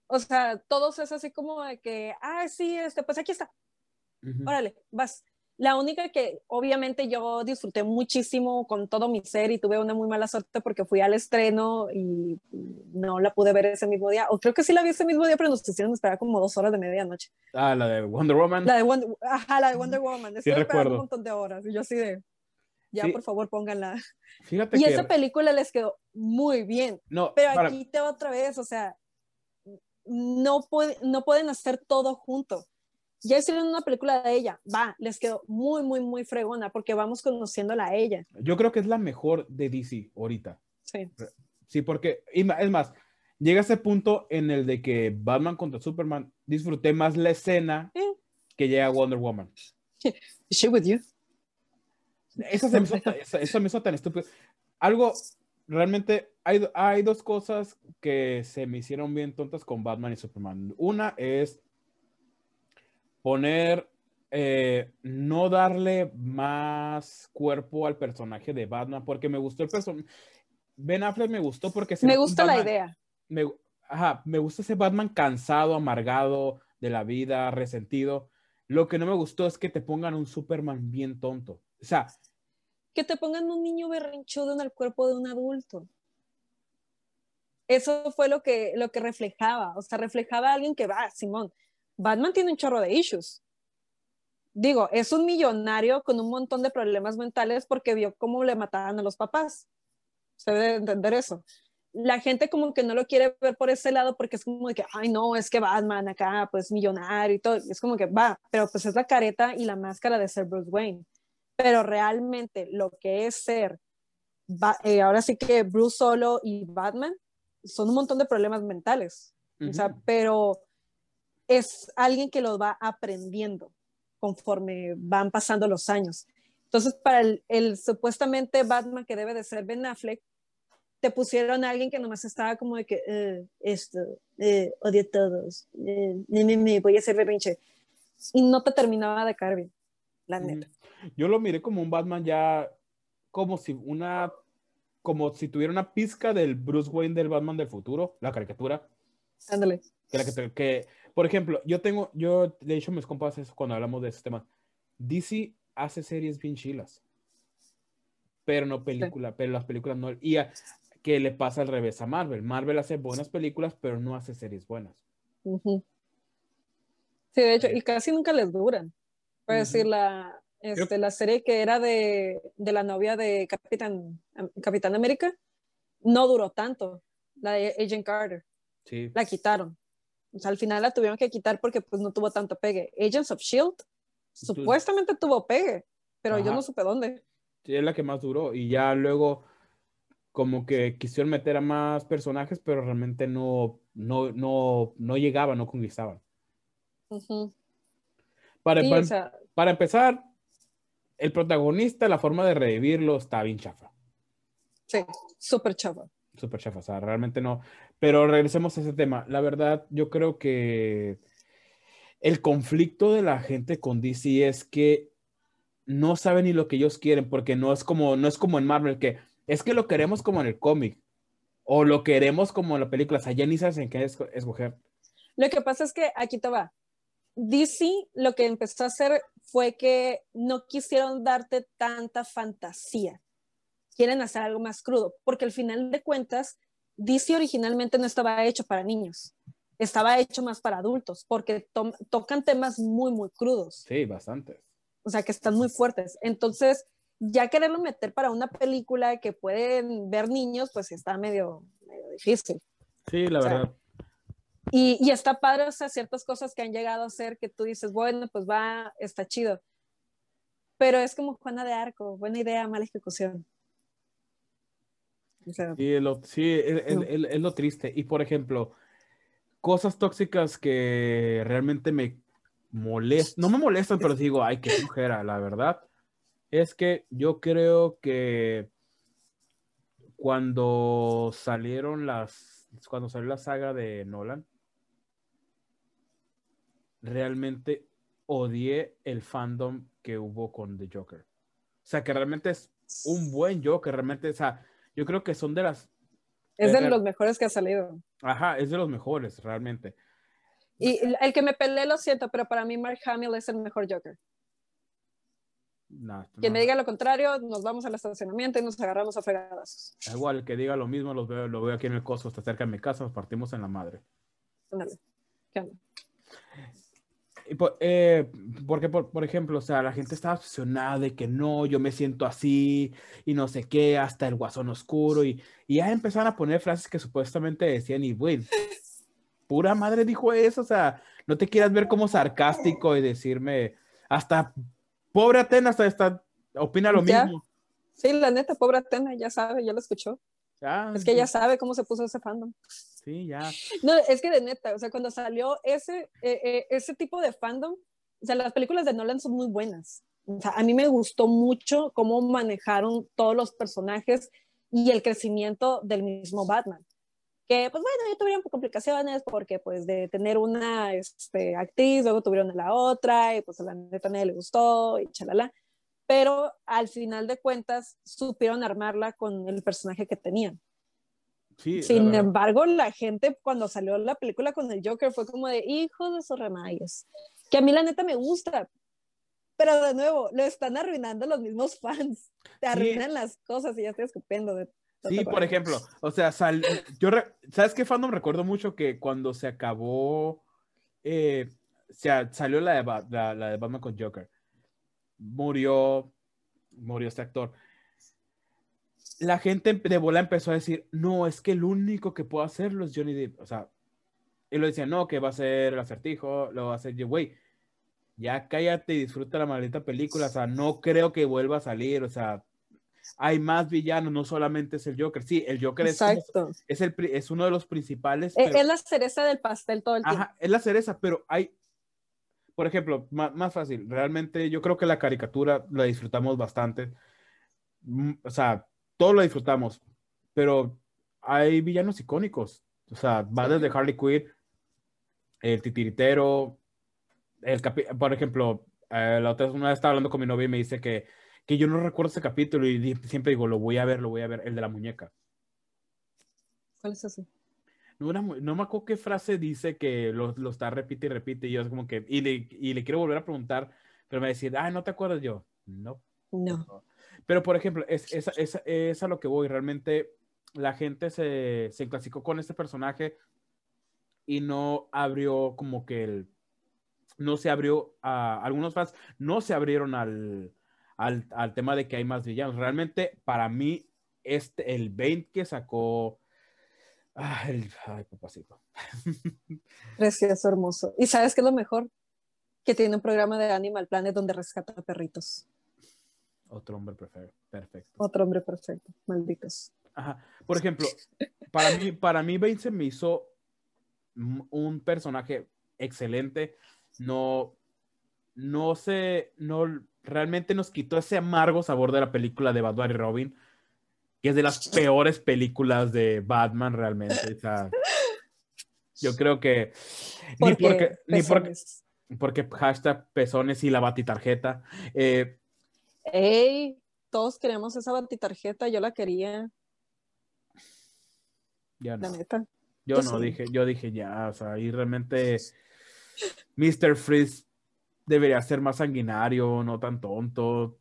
O sea, todos es así como de que, ah, sí, este, pues aquí está, Ujú. órale, vas. La única que obviamente yo disfruté muchísimo con todo mi ser y tuve una muy mala suerte porque fui al estreno y no la pude ver ese mismo día. O creo que sí la vi ese mismo día, pero nos hicieron esperar como dos horas de medianoche. Ah, la de Wonder Woman. La de Wonder, ajá, la de Wonder Woman. Estuve esperando recuerdo. un montón de horas y yo así de, ya Sí. por favor pónganla. Fíjate Y que. esa película les quedó muy bien. no, Pero para- aquí te va otra vez, o sea, no, puede, no pueden hacer todo junto. Ya hicieron una película de ella, va, les quedó muy, muy, muy fregona porque vamos conociéndola a ella. yo creo que es la mejor de DC ahorita. Sí, Sí, porque, es más, llega ese punto en el de que Batman contra Superman, disfruté más la escena Eh. que llega Wonder Woman. She with you? Se me hizo, eso me hizo tan estúpido. Algo, realmente, hay, hay dos cosas que se me hicieron bien tontas con Batman y Superman. Una es poner, eh, no darle más cuerpo al personaje de Batman, porque me gustó el personaje. Ben Affleck me gustó porque se Me gusta la idea. me, ajá, me gusta ese Batman cansado, amargado de la vida, resentido. Lo que no me gustó es que te pongan un Superman bien tonto. O sea, Que te pongan un niño berrinchudo en el cuerpo de un adulto. Eso fue lo que, lo que reflejaba. O sea, reflejaba a alguien que va, Simón. Batman tiene un chorro de issues. Digo, es un millonario con un montón de problemas mentales porque vio cómo le mataban a los papás. Se debe entender eso. La gente como que no lo quiere ver por ese lado porque es como de que, ay no, es que Batman acá, pues millonario y todo. Es como que va, pero pues es la careta y la máscara de ser Bruce Wayne. Pero realmente lo que es ser, Ba- eh, ahora sí que Bruce solo y Batman son un montón de problemas mentales. O sea, pero es alguien que los va aprendiendo conforme van pasando los años. Entonces, para el, el supuestamente Batman que debe de ser Ben Affleck, te pusieron a alguien que nomás estaba como de que, "Eh, esto, eh, odio a todos, eh, ni, ni, ni, voy a ser berrinche. Y no te terminaba de caer bien, la neta. yo lo miré como un Batman ya, como si una, como si tuviera una pizca del Bruce Wayne del Batman del futuro, la caricatura. Ándale. Que, que, por ejemplo, yo tengo, yo, de hecho, mis compas, eso cuando hablamos de ese tema, DC hace series bien chilas, pero no película, pero las películas no, y a- que le pasa al revés a Marvel. Marvel hace buenas películas, pero no hace series buenas. Sí, de hecho, y casi nunca les duran. Ujú. decir, la, este, la serie que era de, de la novia de Capitán, Capitán América, no duró tanto, la de Agent Carter. Sí, La quitaron. O sea, al final la tuvieron que quitar porque pues no tuvo tanto pegue. Agents of Shield supuestamente tuvo pegue, pero yo no supe dónde. sí, es la que más duró, y ya luego como que quisieron meter a más personajes, pero realmente no, no, no, no llegaban, no conquistaban. Para, Sí, para- o sea, para empezar, el protagonista, la forma de revivirlo está bien chafa. sí, súper chava. Súper chafa, o sea, realmente no. Pero regresemos a ese tema. La verdad, yo creo que el conflicto de la gente con DC es que no saben ni lo que ellos quieren, porque no es como, no es como en Marvel, que es que lo queremos como en el cómic, o lo queremos como en la película, o sea, ya ni sabes en qué esco- escoger. Lo que pasa es que aquí te va. DC lo que empezó a hacer fue que no quisieron darte tanta fantasía. Quieren hacer algo más crudo, porque al final de cuentas, DC originalmente no estaba hecho para niños, estaba hecho más para adultos, porque to- tocan temas muy, muy crudos, Sí, bastante. o sea, que están muy fuertes. Entonces, ya quererlo meter para una película que pueden ver niños, pues está medio, medio difícil. Sí, la O sea, verdad. Y, y está padre, o sea, ciertas cosas que han llegado a hacer que tú dices, bueno, pues va, está chido. Pero es como Juana de Arco, buena idea, mala ejecución. O sea, Sí, es lo, sí, es, es- No. es- es lo triste. Y por ejemplo, cosas tóxicas que realmente me molestan, no me molestan, pero digo, ay, qué flojera, la verdad. Es que yo creo que cuando salieron las, cuando salió la saga de Nolan, realmente odié el fandom que hubo con The Joker. O sea, que realmente es un buen Joker, realmente, o sea, yo creo que son de las es de Ajá. los mejores que ha salido. Ajá, es de los mejores, realmente. Y el- que me peleé, lo siento, pero para mí Mark Hamill es el mejor Joker. Nah, Quien no, me diga lo contrario, nos vamos al estacionamiento y nos agarramos a fregadazos. da Igual, el que diga lo mismo, los veo, lo veo aquí en el coso, está cerca de mi casa, nos partimos en la madre. Ándale. ¿Qué onda? Eh, porque, por, por ejemplo, o sea, la gente estaba obsesionada de que no, yo me siento así y no sé qué, hasta el guasón oscuro y, y ya empezaron a poner frases que supuestamente decían y, güey, pura madre dijo eso, o sea, no te quieras ver como sarcástico y decirme, hasta pobre Atena, hasta, hasta opina lo Ya. mismo. Sí, la neta, pobre Atena, ya sabe, ya lo escuchó. Ya, Es que ya sabe cómo se puso ese fandom. Sí, ya. No, es que de neta, o sea, cuando salió ese, eh, eh, ese tipo de fandom, o sea, las películas de Nolan son muy buenas. O sea, a mí me gustó mucho cómo manejaron todos los personajes y el crecimiento del mismo Batman. Que, pues bueno, ya tuvieron complicaciones porque, pues, de tener una este, actriz, luego tuvieron a la otra, y pues a la neta nadie le gustó, y chalala. Pero al final de cuentas, supieron armarla con el personaje que tenían. Sí, Sin embargo, la gente cuando salió la película con el Joker fue como de hijo de sus remayos. Que a mí la neta me gusta. Pero de nuevo, lo están arruinando los mismos fans. Te arruinan las cosas y ya estoy escupiendo de Sí, por ejemplo, o sea, sal- yo, re- ¿sabes qué fandom? Recuerdo mucho que cuando se acabó, eh, o sea, salió la de, la, la de Batman con Joker, murió, murió este actor. La gente de bola empezó a decir, no, es que el único que puede hacerlo es Johnny Depp. O sea, y lo decían, no, que va a ser el acertijo, lo va a hacer yo, güey. Ya cállate y disfruta la maldita película. O sea, no creo que vuelva a salir. O sea, hay más villanos, no solamente es el Joker. Sí, el Joker es, como- es, el, es uno de los principales. Pero- Es la cereza del pastel todo el tiempo. Ajá, es la cereza, pero hay, por ejemplo, má- más, fácil, realmente yo creo que la caricatura la disfrutamos bastante. Mm, O sea, todo lo disfrutamos, pero hay villanos icónicos. O sea, va Sí. desde Harley Quinn, el titiritero, el capi- por ejemplo, eh, la otra vez una vez estaba hablando con mi novia y me dice que, que yo no recuerdo ese capítulo y siempre digo, lo voy a ver, lo voy a ver, el de la muñeca. ¿Cuál es ese? no, era muy- no me acuerdo qué frase dice que lo, lo está repite y repite y yo es como que, y le, y le quiero volver a preguntar, pero me decir, ah, ¿no te acuerdas yo? No. No. Pero, por ejemplo, es, es, es, es a lo que voy. Realmente la gente se, se clasicó con este personaje y no abrió como que el... No se abrió a... Algunos fans no se abrieron al, al, al tema de que hay más villanos. Realmente, para mí, este, el 20 que sacó... Ah, el, ay, papacito. Precioso, hermoso. ¿Y sabes qué es lo mejor? Que tiene un programa de Animal Planet donde rescata perritos. Otro hombre perfecto. Perfecto. Otro hombre perfecto. Malditos. Ajá. Por ejemplo, para mí, para mí Bane se me hizo un personaje excelente. No, no sé, no, realmente nos quitó ese amargo sabor de la película de Batman y Robin, que es de las peores películas de Batman realmente. O sea, yo creo que ni Porque ni porque, porque hashtag pezones y la batitarjeta. Eh, Ey, todos queríamos esa batitarjeta, yo la quería, ya la no. neta. Yo no dije, yo dije ya, o sea, y realmente Mr. Freeze debería ser más sanguinario, no tan tonto.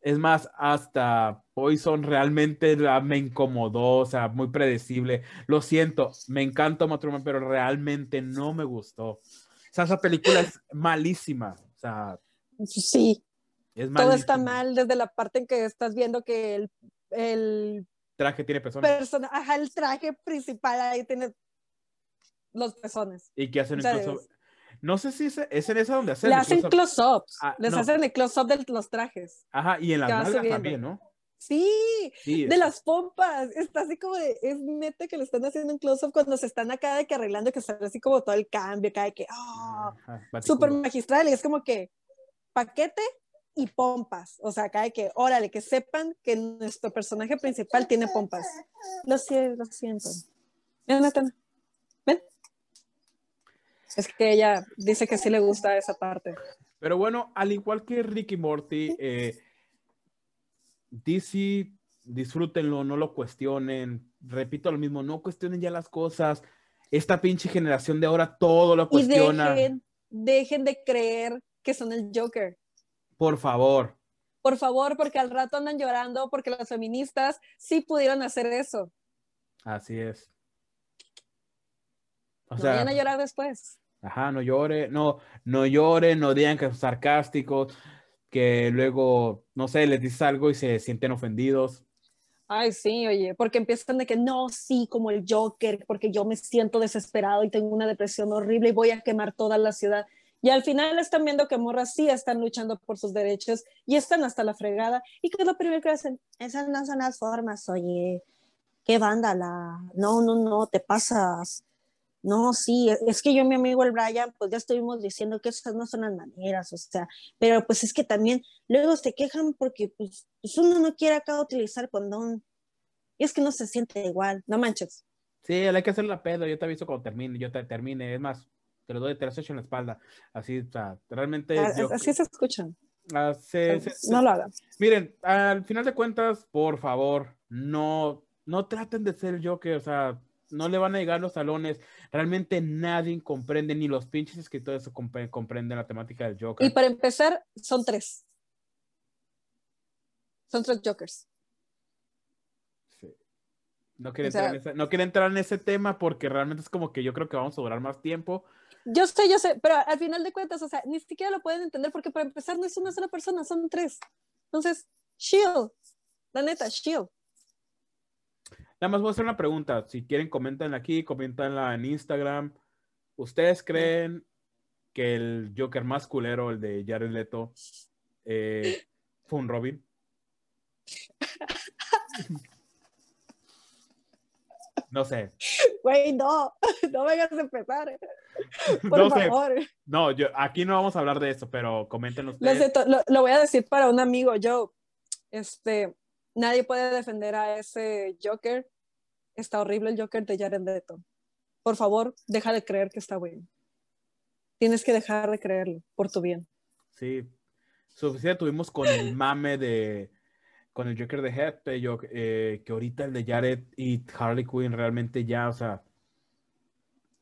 Es más, hasta Poison realmente la- me incomodó, o sea, muy predecible. Lo siento, me encanta Uma Thurman, pero realmente no me gustó. O sea, esa película es malísima, o sea, Sí, es todo está mal desde la parte en que estás viendo que el, el Traje tiene pezones. persona, ajá, el traje principal ahí tiene los pezones. ¿Y qué hacen o sea, incluso? No sé si es, es en esa donde hacen Le hacen close-up. close-ups, Ah, les no. hacen el close-up de los trajes. Ajá, y en las que nalgas subiendo. también, ¿no? Sí, Sí, de es- las pompas. Está así como de, es neta que le están haciendo un close-up cuando se están acá de que arreglando, que sale así como todo el cambio, acá de que, ah, Ajá, súper baticulo. magistral. Y es como que paquete y pompas. O sea, acá de que, órale, que sepan que nuestro personaje principal tiene pompas. Lo siento, lo siento. Ven, Natana. Ven. Es que ella dice que sí le gusta esa parte. Pero bueno, al igual que Ricky Morty, eh, DC, disfrútenlo, no lo cuestionen. Repito lo mismo, no cuestionen ya las cosas. Esta pinche generación de ahora todo lo Y cuestiona. dejen, dejen de creer que son el Joker. Por favor. Por favor, porque al rato andan llorando porque las feministas sí pudieron hacer eso. Así es. O No sea, vayan a llorar después. ajá, no llore, no, no lloren, no digan que son sarcásticos, que luego, no sé, les dices algo y se sienten ofendidos. Ay, sí, oye, porque empiezan de que no, sí, como el Joker, porque yo me siento desesperado y tengo una depresión horrible y voy a quemar toda la ciudad. Y al final están viendo que morras sí están luchando por sus derechos y están hasta la fregada. ¿Y qué es lo primero que hacen? Esas no son las formas, oye. Qué vándala. No, no, no, te pasas. No, sí, es que yo mi amigo el Brian, pues ya estuvimos diciendo que esas no son las maneras, o sea, pero pues es que también luego se quejan porque pues, pues uno no quiere acá utilizar condón. Y es que no se siente igual, no manches. Sí, hay que hacer la pedo, yo te aviso cuando termine, yo te termine, es más, te lo doy, te lo echo en la espalda. Así, o sea, realmente. Ah, yo- Así se escuchan. ah, se- se- se- No lo hagan. Miren, al final de cuentas, por favor, no, no traten de ser el Joker, o sea, no le van a llegar los salones. Realmente nadie comprende, ni los pinches escritores compre- comprenden la temática del Joker. Y para empezar, son tres. Son tres Jokers. Sí. No quiero, O sea- entrar en ese, no quiero entrar en ese tema porque realmente es como que yo creo que vamos a durar más tiempo. Yo sé, yo sé, pero al final de cuentas, o sea, ni siquiera lo pueden entender porque para empezar no es una sola persona, son tres. Entonces, Shield, la neta, Shield. Nada más voy a hacer una pregunta. Si quieren, comenten aquí, comentenla en Instagram. ¿Ustedes creen que el Joker más culero, el de Jared Leto, eh, fue un Robin? No sé. Güey, no, no vengas a empezar. Por No sé. favor. No, yo, aquí no vamos a hablar de eso, pero siento, lo, lo voy a decir para un amigo, yo, este, nadie puede defender a ese Joker. Está horrible el Joker de Jared Leto. Por favor, deja de creer que está bueno. Tienes que dejar de creerlo, por tu bien. Sí, suficiente tuvimos con el mame de con el Joker de Head, pero yo, eh, que ahorita el de Jared y Harley Quinn realmente ya, o sea,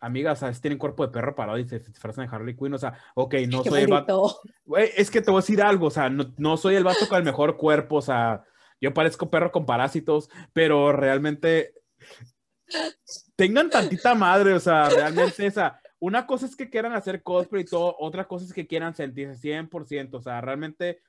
amiga, o sea, tienen cuerpo de perro parado y se disfrazan de Harley Quinn, o sea, ok, no soy el vato. es que te voy a decir algo, o sea, no, no soy el vato con el mejor cuerpo, o sea, yo parezco perro con parásitos, pero realmente tengan tantita madre, o sea, realmente esa. Una cosa es que quieran hacer cosplay y todo, otra cosa es que quieran sentirse 100%, o sea, realmente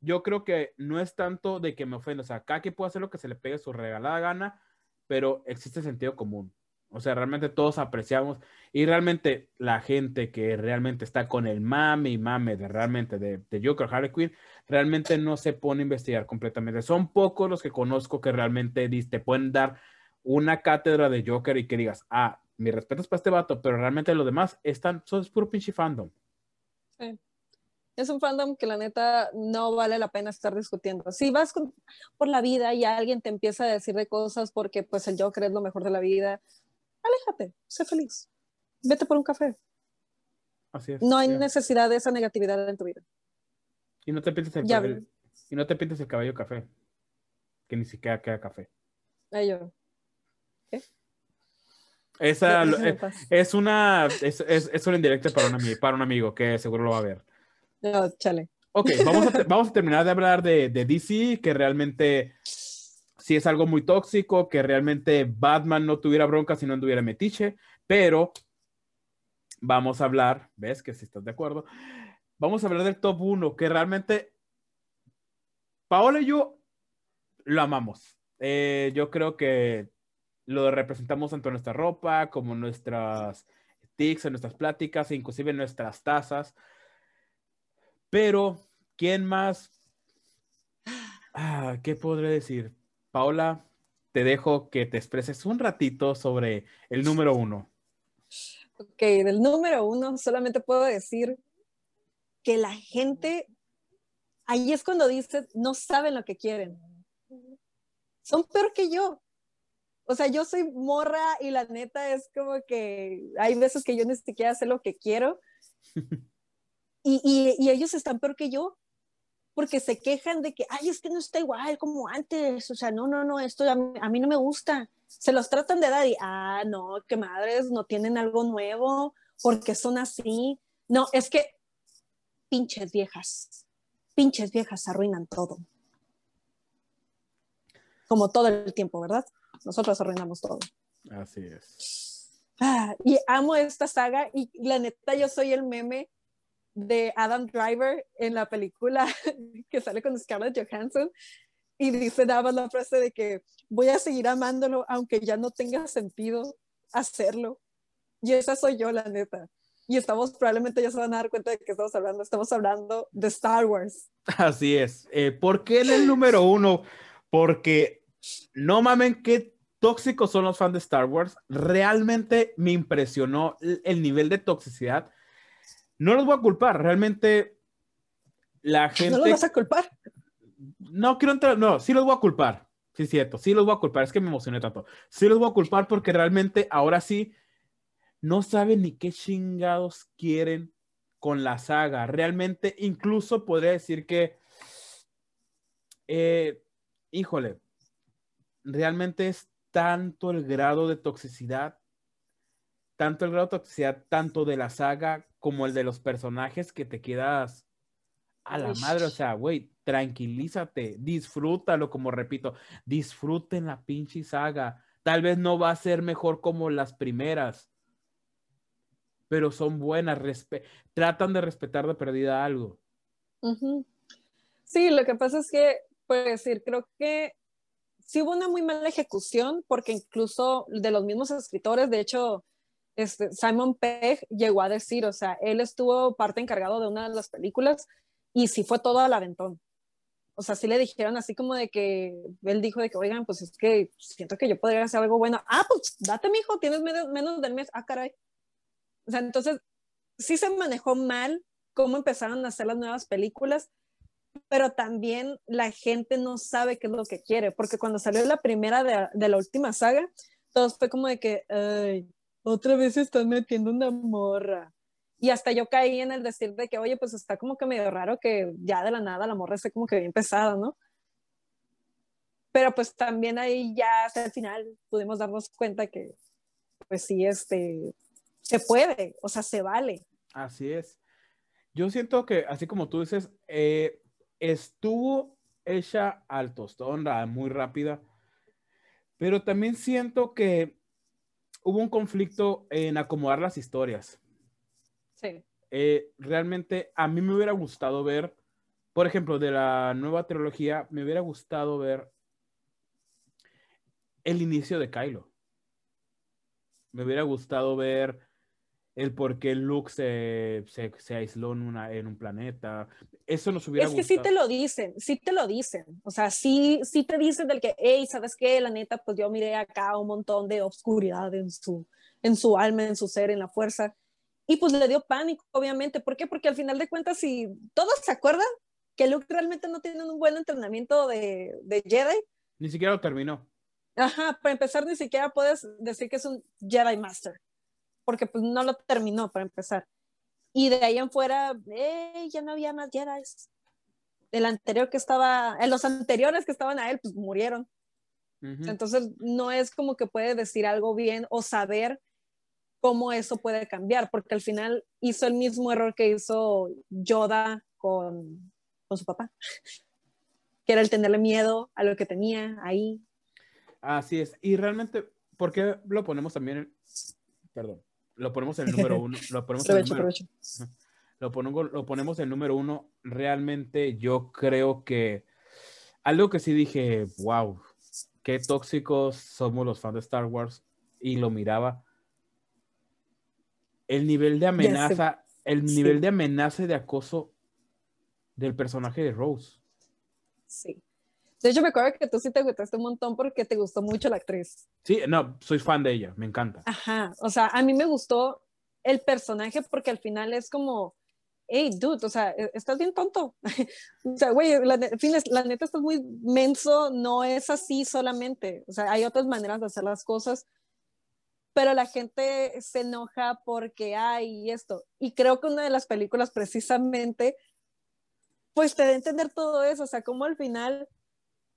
yo creo que no es tanto de que me ofenda, o sea, cada quien puede hacer lo que se le pegue su regalada gana, pero existe sentido común. O sea, realmente todos apreciamos y realmente la gente que realmente está con el mame y mame de realmente de, de Joker Harley Quinn, realmente no se pone a investigar completamente. Son pocos los que conozco que realmente te pueden dar una cátedra de Joker y que digas, ah, mi respeto es para este vato, pero realmente los demás están, son puro pinche fandom. Es un fandom que la neta no vale la pena estar discutiendo. Si vas con- por la vida y alguien te empieza a decir de cosas porque pues el Joker es lo mejor de la vida, aléjate, sé feliz. Vete por un café. Así es. No hay ya. necesidad de esa negatividad en tu vida. Y no te pintes el Ya cabello, y no te pintes el cabello café, que ni siquiera queda café. Ay, yo. Esa eh, es una es, es, es una indirecta para un, ami- para un amigo que seguro lo va a ver. No, chale. Ok, vamos a, vamos a terminar de hablar de, de DC, que realmente sí es algo muy tóxico, que realmente Batman no tuviera bronca si no anduviera metiche, pero vamos a hablar, ves que si estás de acuerdo, vamos a hablar del top 1, que realmente Paola y yo lo amamos. Eh, yo creo que lo representamos tanto en nuestra ropa como en nuestras tics, en nuestras pláticas, inclusive en nuestras tazas. Pero, ¿quién más? Ah, ¿Qué podré decir? Paola, te dejo que te expreses un ratito sobre el número uno. Ok, del número uno solamente puedo decir que la gente, ahí es cuando dices, no saben lo que quieren. Son peor que yo. O sea, yo soy morra y la neta es como que hay veces que yo ni siquiera sé lo que quiero. Y, y, y ellos están peor que yo, porque se quejan de que, ay, es que no está igual como antes. O sea, no, no, no, esto a mí, a mí no me gusta se los tratan de dar y, ah, no, qué madres, no tienen algo nuevo, porque son así. No, es que pinches viejas, pinches viejas arruinan todo. Como todo el tiempo, ¿verdad? Nosotros arruinamos todo. Así es. Ah, y amo esta saga y la neta yo soy el meme de Adam Driver en la película que sale con Scarlett Johansson y dice daba la frase de que voy a seguir amándolo aunque ya no tenga sentido hacerlo. Y esa soy yo, la neta. Y estamos, probablemente ya se van a dar cuenta de que estamos hablando, estamos hablando de Star Wars. Así es. Eh, ¿Por qué en el número uno? Porque no mamen qué tóxicos son los fans de Star Wars. Realmente me impresionó el, el nivel de toxicidad. No los voy a culpar, realmente la gente... ¿No lo vas a culpar? No quiero entrar, no, sí los voy a culpar. Sí, es cierto, sí los voy a culpar. Es que me emocioné tanto. Sí los voy a culpar porque realmente ahora sí no saben ni qué chingados quieren con la saga. Realmente, incluso podría decir que, eh, híjole, realmente es tanto el grado de toxicidad, tanto el grado de toxicidad, tanto de la saga como el de los personajes que te quedas a la madre. O sea, güey, tranquilízate, disfrútalo, como repito, disfruten la pinche saga. Tal vez no va a ser mejor como las primeras, pero son buenas, respe- tratan de respetar de perdida algo. Sí, lo que pasa es que, puedo decir, creo que sí hubo una muy mala ejecución, porque incluso de los mismos escritores, de hecho, este, Simon Pegg llegó a decir, o sea, él estuvo parte encargado de una de las películas y sí fue todo al aventón. O sea, sí le dijeron así como de que, él dijo de que, oigan, pues es que siento que yo podría hacer algo bueno. Ah, pues date, mijo, tienes menos, menos del mes. Ah, caray. O sea, entonces, sí se manejó mal cómo empezaron a hacer las nuevas películas, pero también la gente no sabe qué es lo que quiere, porque cuando salió la primera de, de la última saga, todos fue como de que, otra vez se están metiendo una morra. Y hasta yo caí en el decir de que, oye, pues está como que medio raro que ya de la nada la morra esté como que bien pesada, ¿no? Pero pues también ahí ya hasta el final pudimos darnos cuenta que, pues sí, este, se puede, o sea, se vale. Así es. Yo siento que, así como tú dices, eh, estuvo hecha al tostón, muy rápida, pero también siento que hubo un conflicto en acomodar las historias. Sí. Eh, realmente a mí me hubiera gustado ver, por ejemplo, de la nueva trilogía, me hubiera gustado ver el inicio de Kylo. Me hubiera gustado ver el por qué Luke se, se, aisló en, una, en un planeta. Eso nos hubiera gustado. Es que sí te lo dicen, sí te lo dicen. O sea, sí, sí te dicen del que, hey, ¿sabes qué? La neta, pues yo miré acá un montón de obscuridad en su, en su alma, en su ser, en la fuerza. Y pues le dio pánico, obviamente. ¿Por qué? Porque al final de cuentas, si todos se acuerdan que Luke realmente no tiene un buen entrenamiento de, de Jedi. Ni siquiera lo terminó. Ajá, para empezar, ni siquiera puedes decir que es un Jedi Master porque pues no lo terminó para empezar. Y de ahí en fuera, ya no había más Jedi. El anterior que estaba, en los anteriores que estaban a él, pues murieron. Entonces, no es como que puede decir algo bien o saber cómo eso puede cambiar, porque al final hizo el mismo error que hizo Yoda con, con su papá, que era el tenerle miedo a lo que tenía ahí. Así es. Y realmente, ¿por qué lo ponemos también? Perdón lo ponemos en el número uno. Lo ponemos, en el número, lo, pongo, lo ponemos en número uno. Realmente yo creo que algo que sí dije, wow, qué tóxicos somos los fans de Star Wars. Y lo miraba. El nivel de amenaza, el nivel de amenaza y de acoso del personaje de Rose. Sí. De hecho, me acuerdo que tú sí te gustaste un montón porque te gustó mucho la actriz. Sí, no, soy fan de ella, me encanta. Ajá, o sea, a mí me gustó el personaje porque al final es como, hey, dude, o sea, e, estás bien tonto. o sea, güey, la, la neta estás muy menso, no es así solamente. O sea, hay otras maneras de hacer las cosas, pero la gente se enoja porque hay esto. Y creo que una de las películas precisamente, pues te da a entender todo eso, o sea, como al final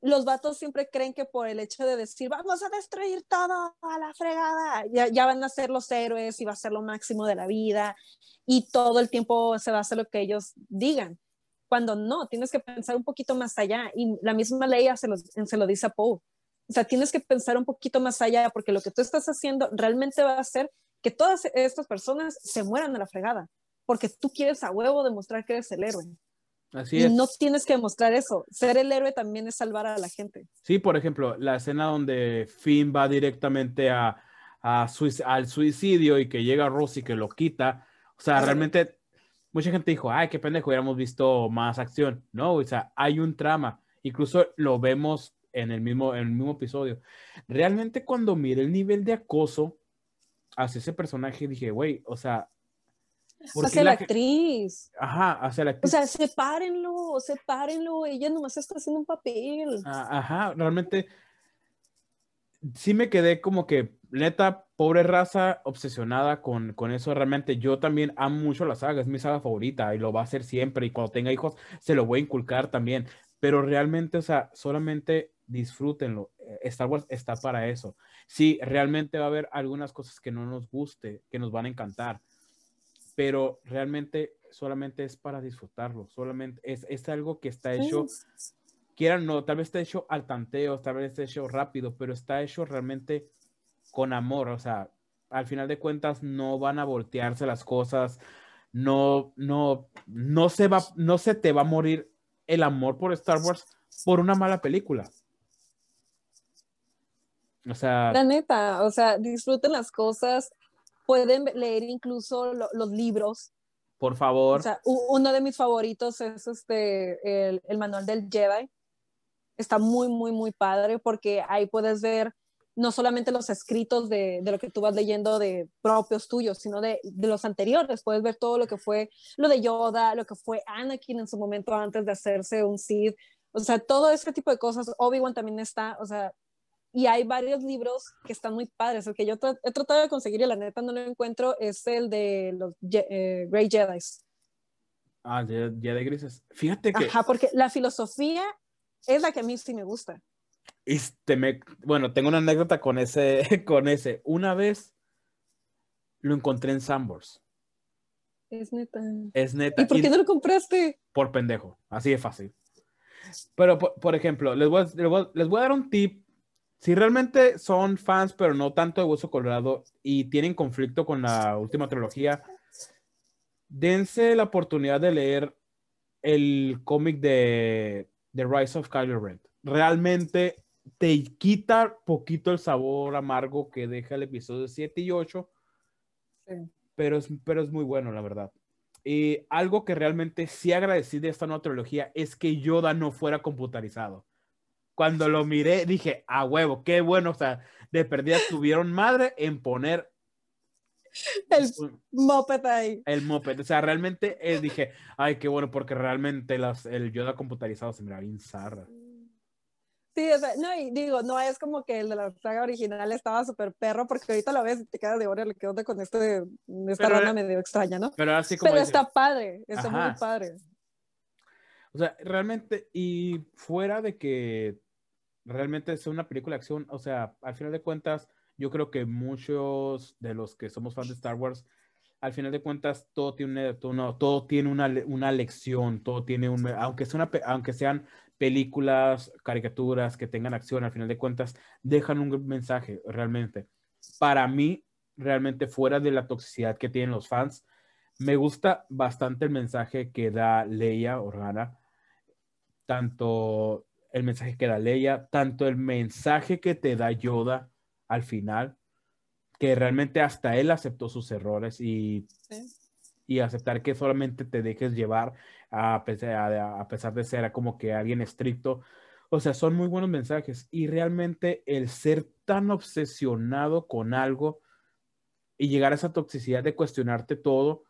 los vatos siempre creen que por el hecho de decir, vamos a destruir todo a la fregada, ya, van a ser los héroes y va a ser lo máximo de la vida y todo el tiempo se va a hacer lo que ellos digan. Cuando no, tienes que pensar un poquito más allá y la misma ley se lo, se lo dice a Poe. O sea, tienes que pensar un poquito más allá porque lo que tú estás haciendo realmente va a hacer que todas estas personas se mueran a la fregada porque tú quieres a huevo demostrar que eres el héroe y no tienes que demostrar eso. Ser el héroe también es salvar a la gente. Sí, por ejemplo, la escena donde Finn va directamente a, al suicidio y que llega Rose y que lo quita. O sea, realmente mucha gente dijo, ay, qué pendejo, hubiéramos visto más acción. No, o sea, hay un trama. Incluso lo vemos en el mismo, en el mismo episodio. Realmente cuando miré el nivel de acoso hacia ese personaje, dije, güey, o sea, hacia la, actriz. Ajá, hacia la actriz. O sea, sepárenlo, sepárenlo, ella nomás está haciendo un papel. Ah, ajá, realmente sí me quedé como que, neta, pobre raza, obsesionada con, con eso. Realmente yo también amo mucho la saga, es mi saga favorita y lo va a hacer siempre. Y cuando tenga hijos, se lo voy a inculcar también. Pero realmente, o sea, solamente disfrútenlo. Eh, Star Wars está para eso. Sí, realmente va a haber algunas cosas que no nos guste, que nos van a encantar pero realmente solamente es para disfrutarlo, solamente es, es algo que está hecho, quieran no, tal vez está hecho al tanteo, tal vez está hecho rápido, pero está hecho realmente con amor, o sea, al final de cuentas no van a voltearse las cosas, no, no, no se va, no se te va a morir el amor por Star Wars por una mala película. O sea. La neta, o sea, disfruten las cosas, pueden leer incluso los libros. Por favor. O sea, uno de mis favoritos es este, el, el, manual del Jedi. Está muy, muy, muy padre porque ahí puedes ver no solamente los escritos de, de, lo que tú vas leyendo de propios tuyos, sino de, de, los anteriores. Puedes ver todo lo que fue lo de Yoda, lo que fue Anakin en su momento antes de hacerse un Sith. O sea, todo ese tipo de cosas. Obi-Wan también está, o sea, y hay varios libros que están muy padres. El que yo he tratado de conseguir y la neta no lo encuentro es el de los eh, Grey Jedi. Ah, Jedi Grises. Fíjate que. Ajá, porque la filosofía es la que a mí sí me gusta. Este me, bueno, tengo una anécdota con ese, con ese. Una vez lo encontré en Sambors. Es neta. Es neta. ¿Y por qué no lo compraste? Por pendejo, así de fácil. Pero, por, ejemplo, les voy, a, les, voy a, dar un tip. Si realmente son fans, pero no tanto de Hueso Colorado y tienen conflicto con la última trilogía, dense la oportunidad de leer el cómic de The Rise of Kylo Ren. Realmente te quita poquito el sabor amargo que deja el episodio 7 y 8, pero, es, pero es muy bueno, la verdad. Y algo que realmente sí agradecí de esta nueva trilogía es que Yoda no fuera computarizado. Cuando lo miré, dije, a huevo, qué bueno, o sea, de perdida tuvieron madre en poner el moped ahí. El moped, o sea, realmente eh, dije, ay, qué bueno, porque realmente las, el Yoda computarizado se mira bien zarra. Sí, o sea, no, y digo, no es como que el de la saga original estaba súper perro, porque ahorita lo ves y te quedas de hora, le quedo con este, esta rana medio extraña, ¿no? Pero así como. Pero está padre, está muy padre. O sea, realmente, y fuera de que realmente es una película de acción, o sea, al final de cuentas, yo creo que muchos de los que somos fans de Star Wars, al final de cuentas, todo tiene, todo, todo tiene una, una, lección, todo tiene un, aunque, sea una, aunque sean películas, caricaturas que tengan acción, al final de cuentas, dejan un mensaje realmente. Para mí, realmente fuera de la toxicidad que tienen los fans, me gusta bastante el mensaje que da Leia Organa, tanto el mensaje que da Leia, tanto el mensaje que te da Yoda al final, que realmente hasta él aceptó sus errores y, y aceptar que solamente te dejes llevar a pesar, a, pesar de ser como que alguien estricto. O sea, son muy buenos mensajes y realmente el ser tan obsesionado con algo y llegar a esa toxicidad de cuestionarte todo,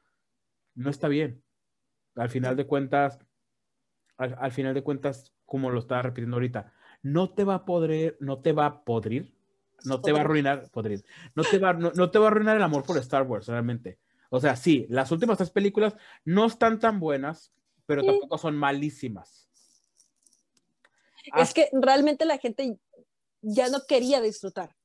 no está bien. Al final de cuentas, al, final de cuentas, como lo estaba repitiendo ahorita, no te va a poder, no te va a podrir, no te va a arruinar, podrir, no te va, no te va a arruinar el amor por Star Wars, realmente. O sea, sí, las últimas tres películas no están tan buenas, pero tampoco son malísimas. Es que realmente la gente ya no quería disfrutar.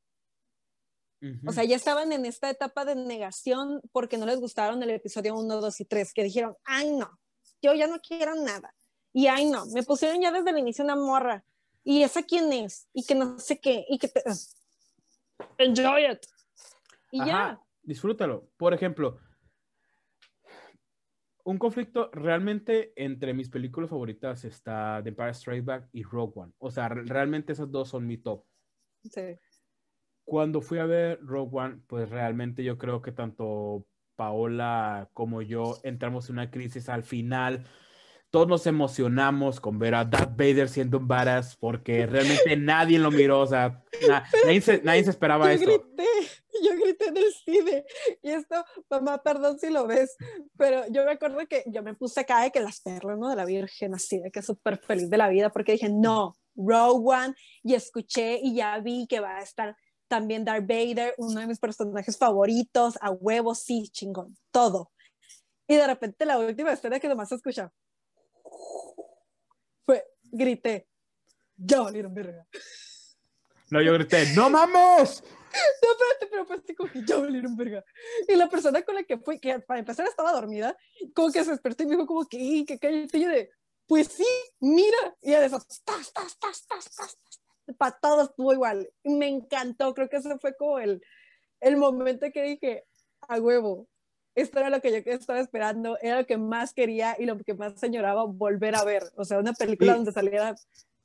O sea, ya estaban en esta etapa de negación porque no les gustaron el episodio 1, 2 y 3, que dijeron, ay no, yo ya no quiero nada. Y ay no, me pusieron ya desde el inicio una morra. ¿Y esa quién es? Y que no sé qué. Y que te... Enjoy it. Y ya. Disfrútalo. Por ejemplo, un conflicto realmente entre mis películas favoritas está The Empire Strikes Back y Rogue One. O sea, realmente esas dos son mi top. Sí. Cuando fui a ver Rogue One, pues realmente yo creo que tanto Paola como yo entramos en una crisis al final todos nos emocionamos con ver a Darth Vader siendo un badass porque realmente nadie lo miró, o sea, nadie, se, nadie, se, esperaba yo Grité, yo grité en el cine y esto, mamá, perdón si lo ves, pero yo me acuerdo que yo me puse acá de que las perlas, ¿no? De la Virgen, así, de que súper feliz de la vida porque dije, no, Rogue One, y escuché y ya vi que va a estar también Darth Vader, uno de mis personajes favoritos, a huevos, sí, chingón, todo. Y de repente la última escena que nomás escucha, fue, grité, ya valieron verga. No, yo grité, ¡no mames! No, espérate, pero pues como que ya valieron verga. Y la persona con la que fui, que para empezar estaba dormida, como que se despertó y me dijo como que, que cállate, yo de, pues sí, mira, y ya de esas, tas, tas, tas, tas, tas, para todos estuvo igual. Me encantó, creo que ese fue como el, el momento que dije, a huevo, esto era lo que yo estaba esperando, era lo que más quería y lo que más señoraba volver a ver. O sea, una película donde saliera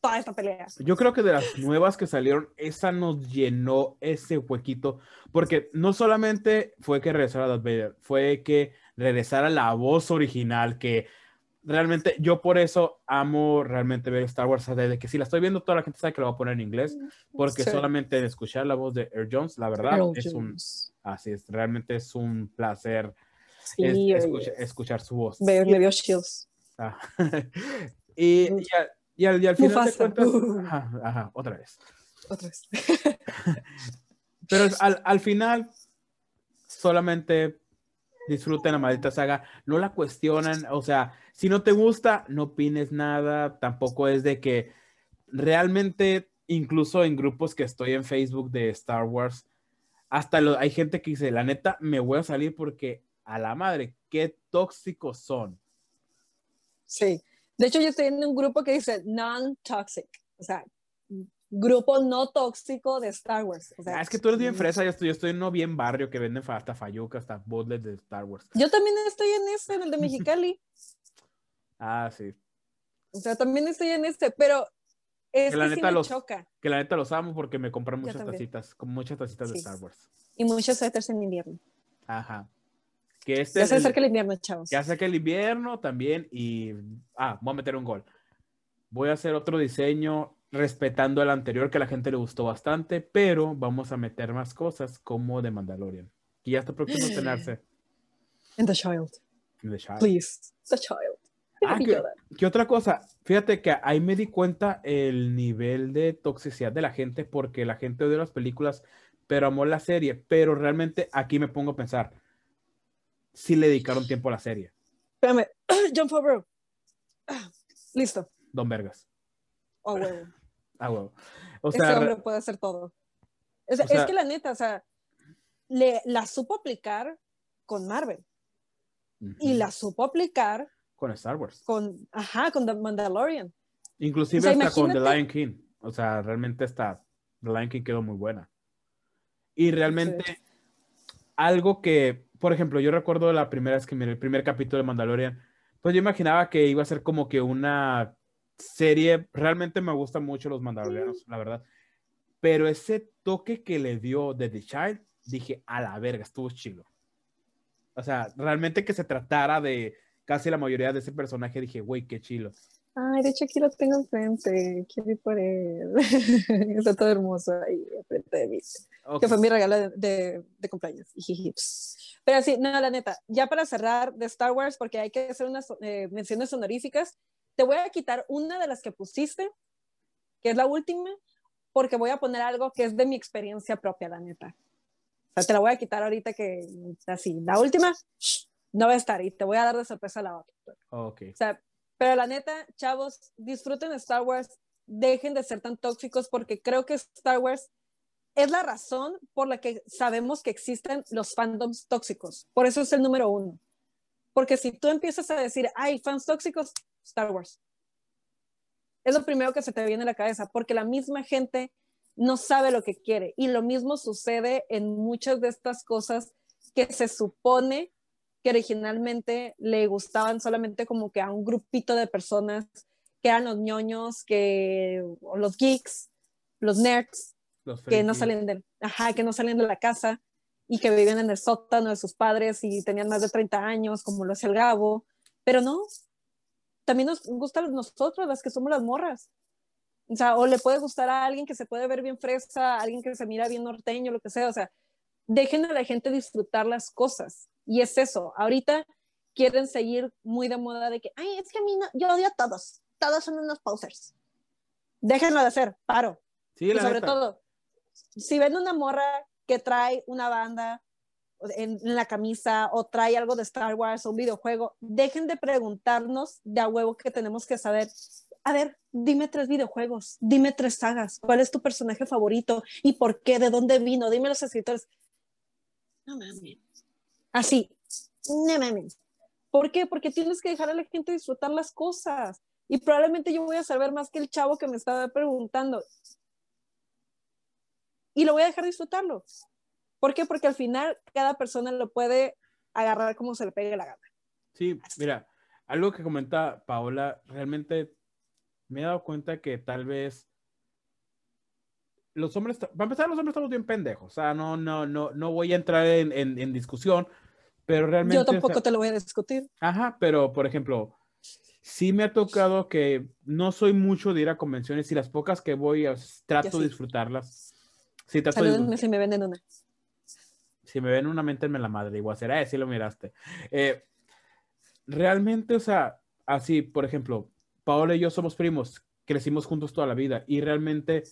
toda esta pelea. Yo creo que de las nuevas que salieron, esa nos llenó ese huequito, porque no solamente fue que regresara Darth Vader, fue que regresara la voz original, que realmente yo por eso amo realmente ver Star Wars, desde que si la estoy viendo toda la gente sabe que lo va a poner en inglés, porque solamente escuchar la voz de Air Jones, la verdad, es un Así es, realmente es un placer escuchar su voz. Me, dio chills. Ah. y, y, al, final de cuentas, ajá, otra vez. Otra vez. Pero al, al final, solamente disfruten la maldita saga, no la cuestionan, o sea, si no te gusta, no opines nada, tampoco es de que realmente, incluso en grupos que estoy en Facebook de Star Wars, hasta lo, hay gente que dice, la neta, me voy a salir porque a la madre, qué tóxicos son. Sí. De hecho, yo estoy en un grupo que dice non-toxic, o sea, grupo no tóxico de Star Wars. O sea, Ah, es que tú eres bien fresa, yo estoy, yo estoy en uno bien barrio que venden hasta Fayuca, hasta botlets de Star Wars. Yo también estoy en ese, en el de Mexicali. Ah, sí. O sea, también estoy en este, pero es Que la que sí neta me los- choca. Que la neta los amo porque me compran Yo muchas tacitas, como muchas tacitas de Sí. Star Wars. Y muchos suéteres en invierno. Ajá. Que este Ya se acerca el invierno, chavos. que hace que el invierno también y ah, voy a meter un gol. Voy a hacer otro diseño respetando el anterior que a la gente le gustó bastante, pero vamos a meter más cosas como de Mandalorian, que ya está próximo a estrenarse. And the child, en The Child. please. The child. Ah, Yoda. ¿Qué otra cosa? Fíjate que ahí me di cuenta el nivel de toxicidad de la gente porque la gente odia las películas, pero amó la serie. Pero realmente aquí me pongo a pensar, si le dedicaron tiempo a la serie, Espérame. John Favreau. Listo. Don Vergas. Oh, huevo. Ah, huevo. O Ese sea, hombre puede hacer todo. Sea, O sea- es que la neta, o sea, le, la supo aplicar con Marvel ujú, y la supo aplicar con Star Wars. con, ajá, con The Mandalorian. Inclusive O sea, hasta con The Lion King. O sea, realmente está, The Lion King quedó muy buena. Y realmente algo que, por ejemplo, yo recuerdo la primera vez que miré el primer capítulo de Mandalorian, pues yo imaginaba que iba a ser como que una serie, realmente me gustan mucho los mandalorianos, la verdad, pero ese toque que le dio de The Child, dije, a la verga, estuvo chido. O sea, realmente que se tratara de casi la mayoría de ese personaje, dije, güey, qué chilo. Ay, de hecho aquí lo tengo enfrente. Quiero ir por él. Está todo hermoso ahí enfrente de mí. Ok. Que fue mi regalo de, de, de cumpleaños. Jiji. Pero sí, no, la neta, ya para cerrar de Star Wars, porque hay que hacer unas eh, menciones honoríficas, te voy a quitar una de las que pusiste, que es la última, porque voy a poner algo que es de mi experiencia propia, la neta. O sea, te la voy a quitar ahorita que, así, la última no va a estar y te voy a dar de sorpresa la otra. Ok. O sea, pero la neta, chavos, disfruten Star Wars, dejen de ser tan tóxicos porque creo que Star Wars es la razón por la que sabemos que existen los fandoms tóxicos. Por eso es el número uno. Porque si tú empiezas a decir, hay fans tóxicos, Star Wars. Es lo primero que se te viene a la cabeza, porque la misma gente no sabe lo que quiere. Y lo mismo sucede en muchas de estas cosas que se supone que originalmente le gustaban solamente como que a un grupito de personas que eran los ñoños, que, o los geeks, los nerds, Los que no salen de, ajá, que no salen de la casa y que vivían en el sótano de sus padres y tenían más de 30 años, como lo hace el Gabo, pero no, también nos gustan a nosotros, las que somos las morras. O sea, o le puede gustar a alguien que se puede ver bien fresa, a alguien que se mira bien norteño, lo que sea, o sea, dejen a la gente disfrutar las cosas. Y es eso, ahorita quieren seguir muy de moda de que, ay, es que a mí no, yo odio a todos, todos son unos posers. Déjenlo de hacer, paro. Sí, y sobre neta. todo, si ven una morra que trae una banda en, en la camisa o trae algo de Star Wars o un videojuego, dejen de preguntarnos de a huevo que tenemos que saber. A ver, dime tres videojuegos, dime tres sagas, cuál es tu personaje favorito y por qué, de dónde vino, dime los escritores. No mames. Así, no. ¿Por qué? Porque tienes que dejar a la gente disfrutar las cosas. Y probablemente yo voy a saber más que el chavo que me estaba preguntando. Y lo voy a dejar disfrutarlo. ¿Por qué? Porque al final cada persona lo puede agarrar como se le pegue la gana. Sí, mira, algo que comenta Paola, realmente me he dado cuenta que tal vez los hombres, para empezar, los hombres estamos bien pendejos, o sea, no, no, no, no voy a entrar en, en, en discusión, pero realmente... Yo o sea, tampoco te lo voy a discutir. Ajá, pero por ejemplo, sí me ha tocado que no soy mucho de ir a convenciones y las pocas que voy, a- trato de sí. disfrutarlas. Sí, trato de si me venden una. si me ven una mente me la madre, igual será, eh, sí lo miraste. Eh, realmente, o sea, así, por ejemplo, Paola y yo somos primos, crecimos juntos toda la vida y realmente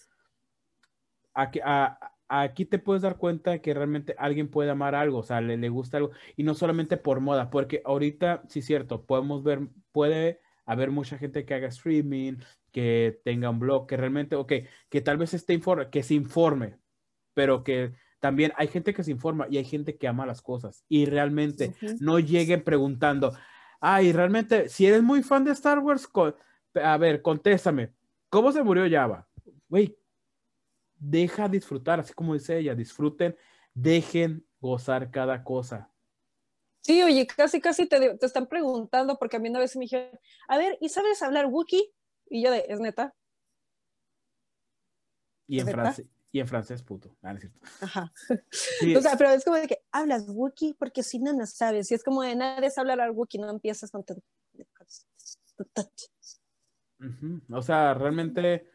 aquí, a- aquí te puedes dar cuenta que realmente alguien puede amar algo, o sea, le, le gusta algo y no solamente por moda, porque ahorita, sí es cierto, podemos ver, puede haber mucha gente que haga streaming, que tenga un blog, que realmente, ok, que tal vez esté informe, que se informe, pero que también hay gente que se informa y hay gente que ama las cosas y realmente no lleguen preguntando, ay, realmente, si eres muy fan de Star Wars, a ver, contéstame, ¿cómo se murió Java? Güey, deja disfrutar, así como dice ella, disfruten, dejen gozar cada cosa. Sí, oye, casi, casi te, te están preguntando, porque a mí una vez me dijeron, a ver, ¿y sabes hablar Wookiee? Y yo de, ¿es neta? Y en, francés, y en francés, puto. Ah, es cierto. Ajá. O sea, pero es como de que hablas Wookiee porque si no, no sabes. Y es como de nadie sabe hablar Wookiee, no empiezas con... O sea, realmente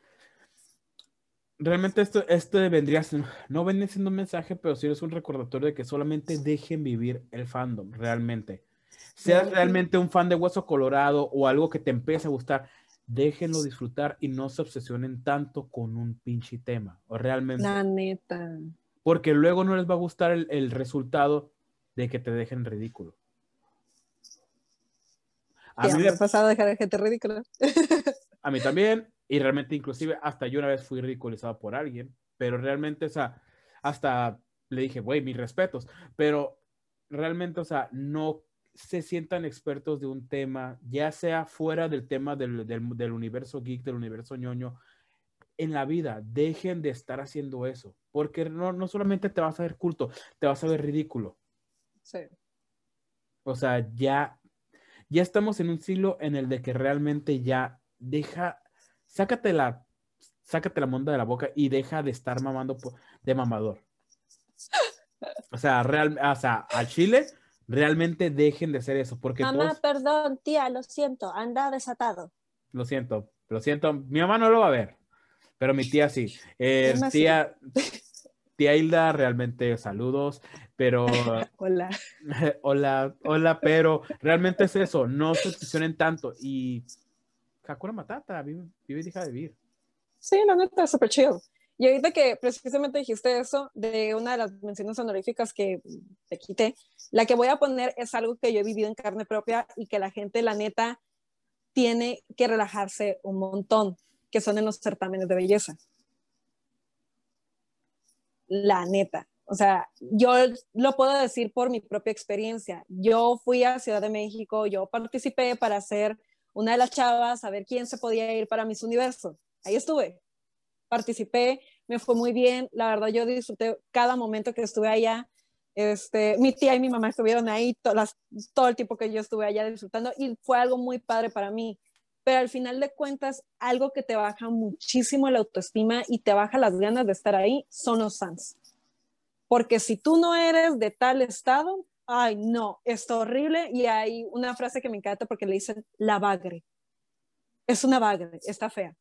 realmente esto, esto vendría siendo, no vendría siendo un mensaje, pero sí es un recordatorio de que solamente dejen vivir el fandom, realmente. Seas realmente un fan de Hueso Colorado o algo que te empiece a gustar, déjenlo disfrutar y no se obsesionen tanto con un pinche tema, o realmente. La neta. Porque luego no les va a gustar el, resultado de que te dejen ridículo. A mí me ha pasado dejar a gente ridícula. a mí también, y realmente, inclusive, hasta yo una vez fui ridiculizado por alguien, pero realmente, o sea, hasta le dije, güey, mis respetos, pero realmente, o sea, no se sientan expertos de un tema, ya sea fuera del tema del, del, universo geek, del universo ñoño, en la vida, dejen de estar haciendo eso, porque no, no solamente te vas a ver culto, te vas a ver ridículo. Sí. O sea, ya, ya estamos en un siglo en el de que realmente ya deja sácate la, sácate la monda de la boca y deja de estar mamando de mamador. O sea, real, o sea, al Chile realmente dejen de hacer eso. Porque mamá, perdón, tía, lo siento, anda desatado. Lo siento, lo siento. Mi mamá no lo va a ver, pero mi tía sí. Eh, tía, tía Hilda, realmente saludos, pero... hola. hola, hola, pero realmente es eso, no se obsesionen tanto y Hakuna Matata, vive, vive y deja de vivir. Sí, la neta, súper chill. Y ahorita que precisamente dijiste eso, de una de las menciones honoríficas que te quité, la que voy a poner es algo que yo he vivido en carne propia y que la gente, la neta, tiene que relajarse un montón, que son en los certámenes de belleza. La neta. O sea, yo lo puedo decir por mi propia experiencia. Yo fui a Ciudad de México, yo participé para hacer una de las chavas a ver quién se podía ir para Miss Universo. Ahí estuve, participé, me fue muy bien, la verdad yo disfruté cada momento que estuve allá. Este, mi tía y mi mamá estuvieron ahí todo el tiempo que yo estuve allá disfrutando y fue algo muy padre para mí. Pero al final de cuentas, algo que te baja muchísimo la autoestima y te baja las ganas de estar ahí son los fans. Porque si tú no eres de tal estado, ay, no, está horrible. Y hay una frase que me encanta porque le dicen la bagre. Es una bagre, está fea.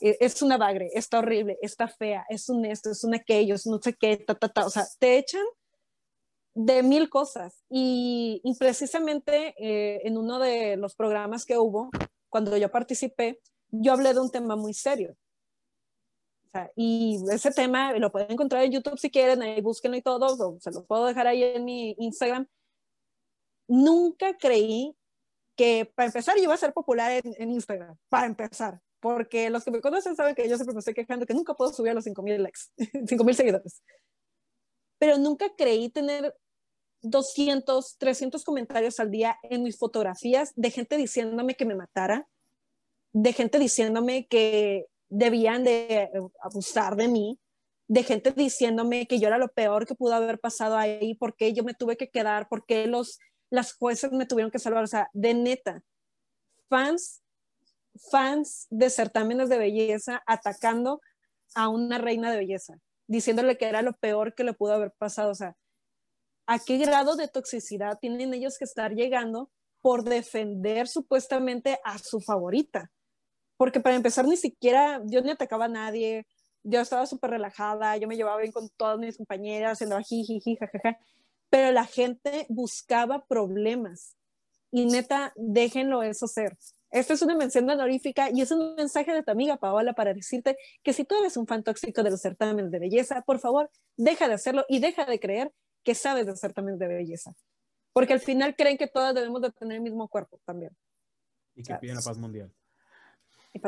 E, es una bagre, está horrible, está fea, es un esto, es un aquello, es no sé qué, ta, ta, ta. O sea, te echan de mil cosas. Y, precisamente eh, en uno de los programas que hubo, cuando yo participé, yo hablé de un tema muy serio y ese tema lo pueden encontrar en YouTube si quieren, ahí búsquenlo y todo, o se lo puedo dejar ahí en mi Instagram. Nunca creí que, para empezar, yo iba a ser popular en, en Instagram, para empezar, porque los que me conocen saben que yo siempre me estoy quejando que nunca puedo subir a los 5000 likes, 5000 seguidores. Pero nunca creí tener 200, 300 comentarios al día en mis fotografías de gente diciéndome que me matara, de gente diciéndome que debían de eh, abusar de mí, de gente diciéndome que yo era lo peor que pudo haber pasado ahí, porque yo me tuve que quedar, porque los, las jueces me tuvieron que salvar, o sea, de neta, fans, fans de certámenes de belleza atacando a una reina de belleza, diciéndole que era lo peor que le pudo haber pasado, o sea, ¿a qué grado de toxicidad tienen ellos que estar llegando por defender supuestamente a su favorita? Porque para empezar ni siquiera yo ni atacaba a nadie, yo estaba súper relajada, yo me llevaba bien con todas mis compañeras, haciendo jiji, jajaja, pero la gente buscaba problemas y neta, déjenlo eso ser. Esta es una mención honorífica y es un mensaje de tu amiga Paola para decirte que si tú eres un fan tóxico de los certámenes de belleza, por favor, deja de hacerlo y deja de creer que sabes de certámenes de belleza. Porque al final creen que todas debemos de tener el mismo cuerpo también. Y que piden la paz mundial. Y.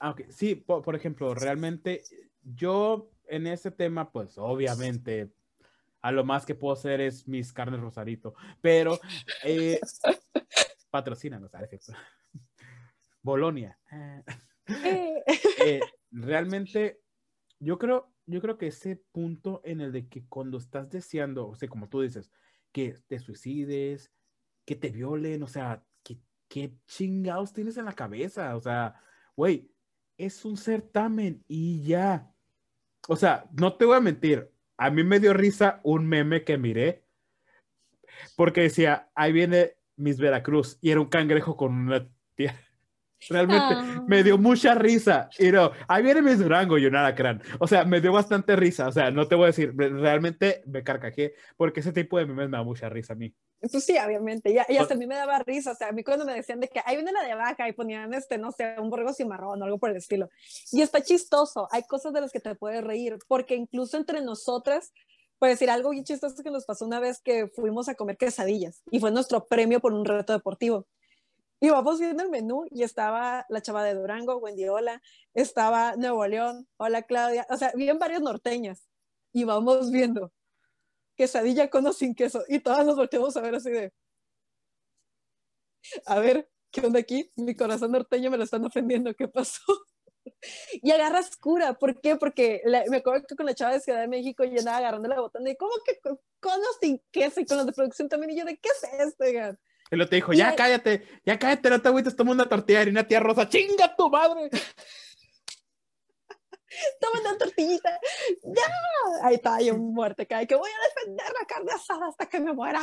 Ah, Sí, por, ejemplo, realmente yo en ese tema, pues obviamente, a lo más que puedo hacer es mis carnes rosarito, pero eh, patrocínanos, ¿sabes? Bolonia. Eh, realmente, yo creo, yo creo que ese punto en el de que cuando estás deseando, o sea, como tú dices, que te suicides, que te violen, o sea, ¿qué, chingados tienes en la cabeza? O sea, güey, es un certamen y ya. O sea, no te voy a mentir, a mí me dio risa un meme que miré porque decía, ahí viene Miss Veracruz y era un cangrejo con una tía. Realmente Ah. me dio mucha risa. Y no, ahí viene Miss Durango y un alacrán. O sea, me dio bastante risa. O sea, no te voy a decir, re- realmente me carcajé porque ese tipo de memes me da mucha risa a mí. Pues sí, obviamente. Y, y hasta a mí me daba risa. O sea, a mí cuando me decían de que ahí viene la de vaca y ponían, este, no sé, un borrego cimarrón o algo por el estilo. Y está chistoso. Hay cosas de las que te puedes reír, porque incluso entre nosotras, por decir algo bien chistoso que nos pasó una vez que fuimos a comer quesadillas y fue nuestro premio por un reto deportivo. Y vamos viendo el menú y estaba la chava de Durango, Wendy Hola, estaba Nuevo León, hola Claudia, o sea, bien varias norteñas. Y vamos viendo quesadilla con o sin queso. Y todas nos volteamos a ver así de, a ver, ¿qué onda aquí? Mi corazón norteño me lo están ofendiendo, ¿qué pasó? Y agarras cura, ¿por qué? Porque la- me acuerdo que con la chava de Ciudad de México yo andaba agarrando la botana y ¿cómo que con, o sin queso? Y con los de producción también, y yo de, ¿qué es esto? oigan? Y lo te dijo, Y ya cállate, ya cállate, no te agüites, toma una tortilla de harina tía rosa, chinga tu madre. Toma una tortillita, ya. Ahí está, yo muerte, cae que voy a defender la carne asada hasta que me muera.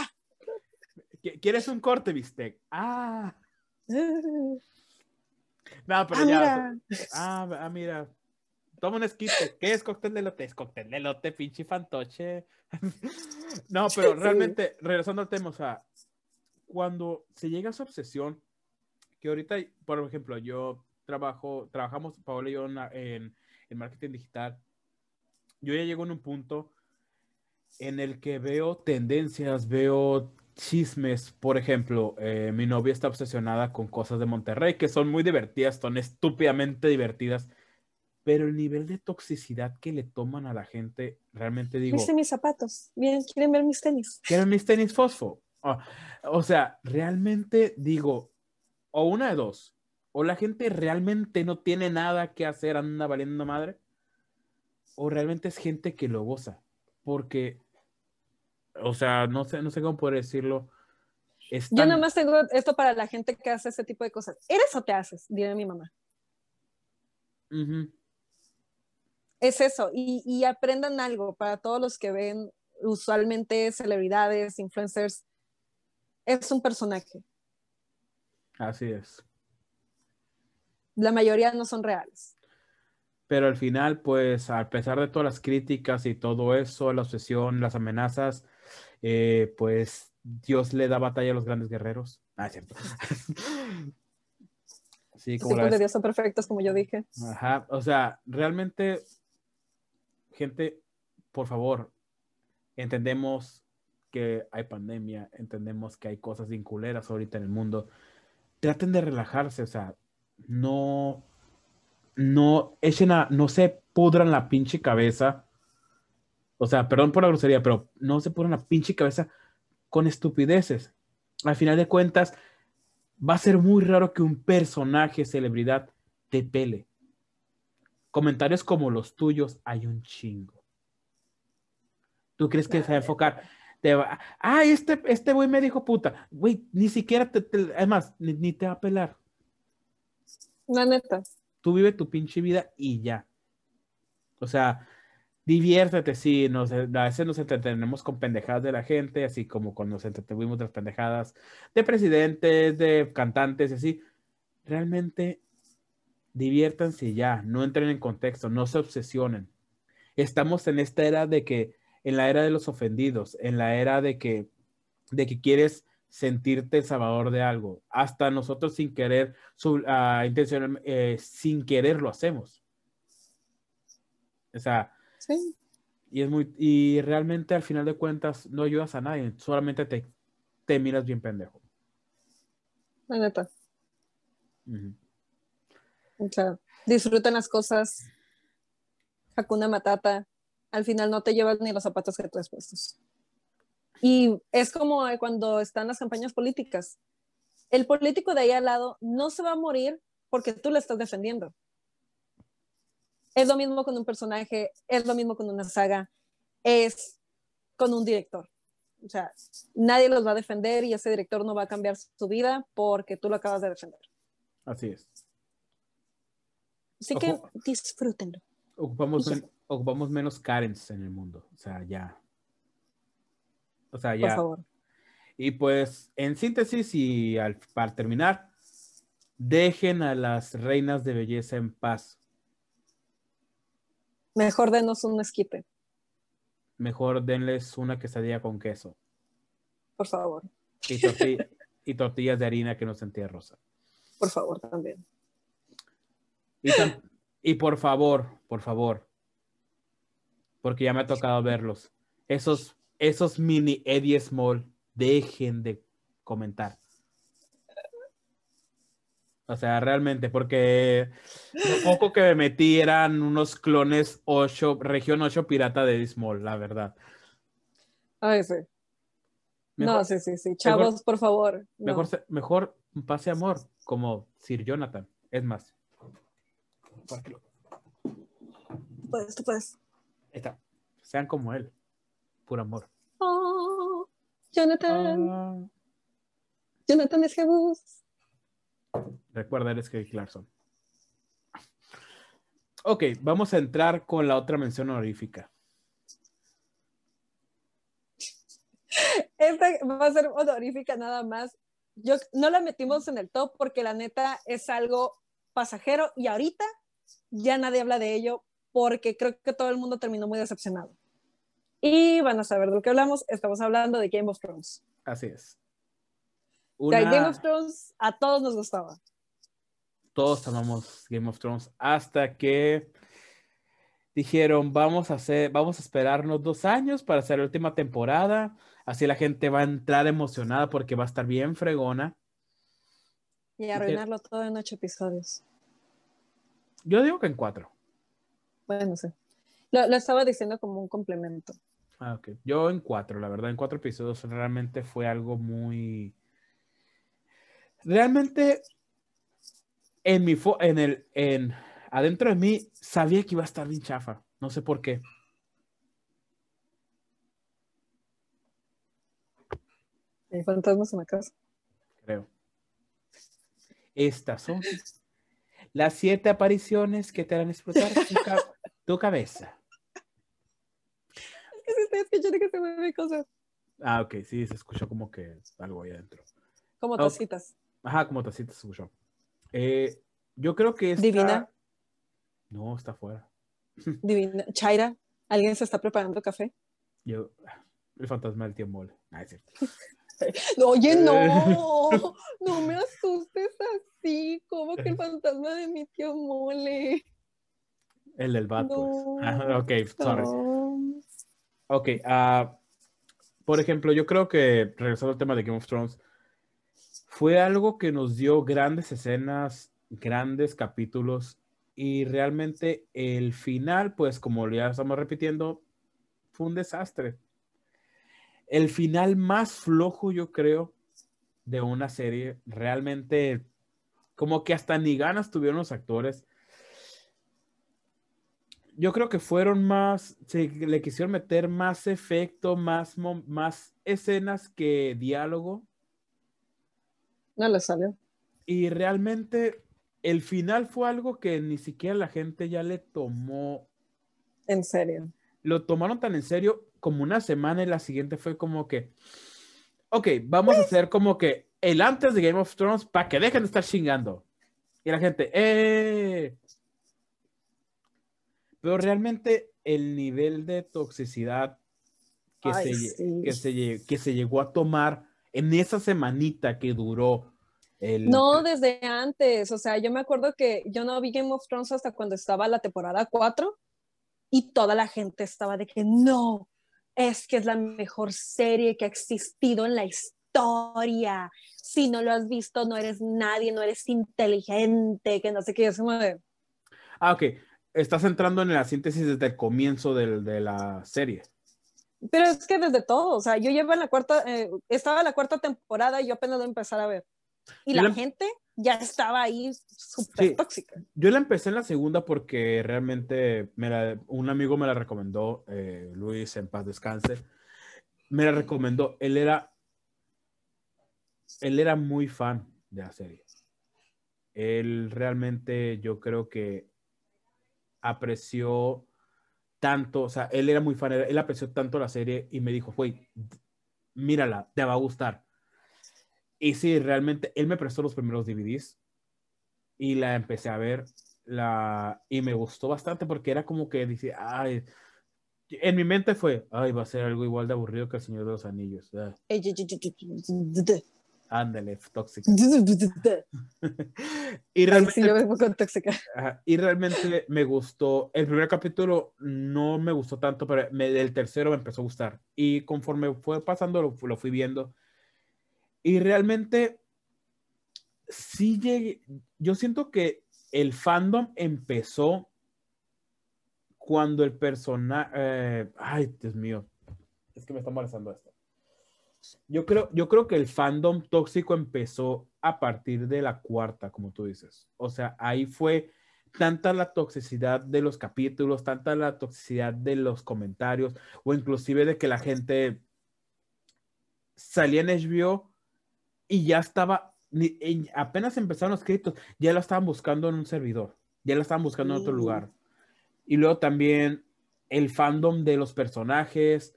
¿Qui- ¿Quieres un corte, bistec? Ah, Ah, no, pero ya. mira. Ah, ah, mira. Toma un esquite. ¿Qué es cóctel de elote? Es cóctel de elote, pinche fantoche. no, pero realmente, regresando al tema, o sea, cuando se llega a esa obsesión, que ahorita, por ejemplo, yo trabajo, trabajamos, Paola y yo, en, en, en marketing digital, yo ya llego en un punto en el que veo tendencias, veo chismes. Por ejemplo, eh, mi novia está obsesionada con cosas de Monterrey que son muy divertidas, son estúpidamente divertidas, pero el nivel de toxicidad que le toman a la gente, realmente digo, ¿Viste mis zapatos? Bien, ¿quieren ver mis tenis? ¿quieren mis tenis fosfo? Ah, o sea, realmente digo, o una de dos, o la gente realmente no tiene nada que hacer, anda valiendo madre, o realmente es gente que lo goza, porque, o sea, no sé, no sé cómo poder decirlo. Yo están- nomás tengo esto para la gente que hace ese tipo de cosas. ¿Eres o te haces? Dime mi mamá. Es eso. Y, y aprendan algo para todos los que ven usualmente celebridades, influencers. Es un personaje. Así es. La mayoría no son reales. Pero al final, pues, a pesar de todas las críticas y todo eso, la obsesión, las amenazas, eh, pues Dios le da batalla a los grandes guerreros. Ah, es cierto. sí, Los como hijos de Dios son perfectos, como yo dije. Ajá, o sea, realmente, gente, por favor, entendemos que hay pandemia, entendemos que hay cosas vinculeras ahorita en el mundo. Traten de relajarse, o sea, no, no echen a, no se pudran la pinche cabeza. O sea, perdón por la grosería, pero no se pudran la pinche cabeza con estupideces. Al final de cuentas, va a ser muy raro que un personaje, celebridad, te pele. Comentarios como los tuyos hay un chingo. ¿Tú crees que se va a enfocar? Te va, ah, este, este güey me dijo puta. Güey, ni siquiera te, además, ni, ni te va a pelar. La neta. Tú vive tu pinche vida y ya. O sea, diviértete, sí, nos, a veces nos entretenemos con pendejadas de la gente, así como cuando nos entretuvimos las pendejadas de presidentes, de cantantes así. Realmente diviértanse ya, no entren en contexto, no se obsesionen. Estamos en esta era de que, en la era de los ofendidos, en la era de que, de que quieres sentirte el salvador de algo. Hasta nosotros sin querer, su, ah, intencional- eh, sin querer lo hacemos. O sea, Sí. y es muy, y realmente al final de cuentas no ayudas a nadie, solamente te, te miras bien pendejo. La neta. O sea, disfruten las cosas. Hakuna Matata, al final no te llevas ni los zapatos que tú has puestos. Y es como cuando están las campañas políticas. El político de ahí al lado no se va a morir porque tú le estás defendiendo. Es lo mismo con un personaje, es lo mismo con una saga, es con un director. O sea, nadie los va a defender y ese director no va a cambiar su vida porque tú lo acabas de defender. Así es. Así que disfrútenlo. Ocupamos, ocupamos menos Karens en el mundo. O sea, ya. O sea, ya. Por favor. Y pues, en síntesis y al, para terminar, dejen a las reinas de belleza en paz. Mejor denos un esquipe. Mejor denles una quesadilla con queso. Por favor. Y, y tortillas de harina que no sentía rosa. Por favor, también. Y, y por favor, por favor, porque ya me ha tocado verlos, esos, esos mini Eddie Small, dejen de comentar. O sea, realmente, porque lo poco que me metí eran unos clones 8, región 8 pirata de Small, la verdad. Ay, sí. no, sí, sí, sí. Chavos, por favor. Mejor, mejor pase amor, como Sir Jonathan. Es más. Puedes, tú puedes. Ahí está. Sean como él. Puro amor. Oh, Jonathan. Ah. Jonathan es Jesús. Recuerda, eres Kelly Clarkson. Ok, vamos a entrar con la otra mención honorífica. Esta va a ser honorífica nada más. Yo no la metimos en el top porque la neta es algo pasajero y ahorita ya nadie habla de ello porque creo que todo el mundo terminó muy decepcionado. Y van a saber de lo que hablamos. Estamos hablando de Game of Thrones. Así es. Game of Thrones a todos nos gustaba. Todos amamos Game of Thrones hasta que dijeron vamos a hacer, vamos a esperarnos dos años para hacer la última temporada. Así la gente va a entrar emocionada porque va a estar bien fregona. Y arruinarlo todo en ocho episodios. Yo digo que en cuatro. Bueno, sí. Lo, lo, estaba diciendo como un complemento. Ah, ok. Yo en cuatro, la verdad, en cuatro episodios realmente fue algo muy realmente en mi en el en adentro de mí sabía que iba a estar bien chafa, no sé por qué. ¿Hay fantasmas en la casa? Creo. Estas son las siete apariciones que te harán explotar tu, cabeza. Es que está escuchando que se mueve cosas. Ah, ok, sí, se escuchó como que algo ahí adentro. Como tacitas. Ajá, como tacita se escuchó. Eh, yo creo que esta... Divina. No, está afuera. Divina. Chaira, ¿alguien se está preparando café? Yo, el fantasma del tío Mole. Ah, es cierto. Oye, no, no me asustes así, como que el fantasma de mi tío Mole. El del vato. No, ok, sorry. Ok, uh, por ejemplo, yo creo que, regresando al tema de Game of Thrones, fue algo que nos dio grandes escenas, grandes capítulos y realmente el final, pues como ya estamos repitiendo, fue un desastre. El final más flojo, yo creo, de una serie, realmente como que hasta ni ganas tuvieron los actores. Yo creo que fueron más, se le quisieron meter más efecto, más, más escenas que diálogo no le salió. Y realmente el final fue algo que ni siquiera la gente ya le tomó. En serio. Lo tomaron tan en serio como una semana y la siguiente fue como que, ok, vamos a hacer como que el antes de Game of Thrones para que dejen de estar chingando. Y la gente, ¡eh! Pero realmente el nivel de toxicidad que, se, que, se, que se llegó a tomar en esa semanita que duró no, desde antes. O sea, yo me acuerdo que yo no vi Game of Thrones hasta cuando estaba la temporada 4 y toda la gente estaba de que no, es que es la mejor serie que ha existido en la historia. Si no lo has visto, no eres nadie, no eres inteligente, que no sé qué. Es como de... Ah, ok. Estás entrando en la síntesis desde el comienzo del, de la serie. Pero es que desde todo, o sea, yo llevo en la cuarta, eh, estaba en la cuarta temporada y yo apenas lo empecé a ver. Y la, gente ya estaba ahí súper tóxica. Yo la empecé en la segunda porque realmente me un amigo me la recomendó, eh, Luis, en paz descanse, me la recomendó. Él era, él era muy fan de la serie. Él realmente, yo creo que apreció tanto, o sea, él era muy fan, él apreció tanto la serie y me dijo, güey, mírala, te va a gustar. Y sí, realmente, él me prestó los primeros DVDs y la empecé a ver la, y me gustó bastante porque era como que dice, ay, en mi mente fue, ay, va a ser algo igual de aburrido que El Señor de los Anillos. Ándale, tóxica. y, realmente, y realmente me gustó. El primer capítulo no me gustó tanto, pero el tercero me empezó a gustar. Y conforme fue pasando, lo, lo fui viendo. Y realmente, sí llegué. Yo siento que el fandom empezó cuando el personaje. Eh, ay, Dios mío. Es que me está molestando esto. Yo creo, yo creo que el fandom tóxico empezó a partir de la cuarta, como tú dices. O sea, ahí fue tanta la toxicidad de los capítulos, tanta la toxicidad de los comentarios, o inclusive de que la gente salía en HBO y ya estaba, apenas empezaron los créditos, ya lo estaban buscando en un servidor, ya lo estaban buscando en otro lugar. Y luego también el fandom de los personajes,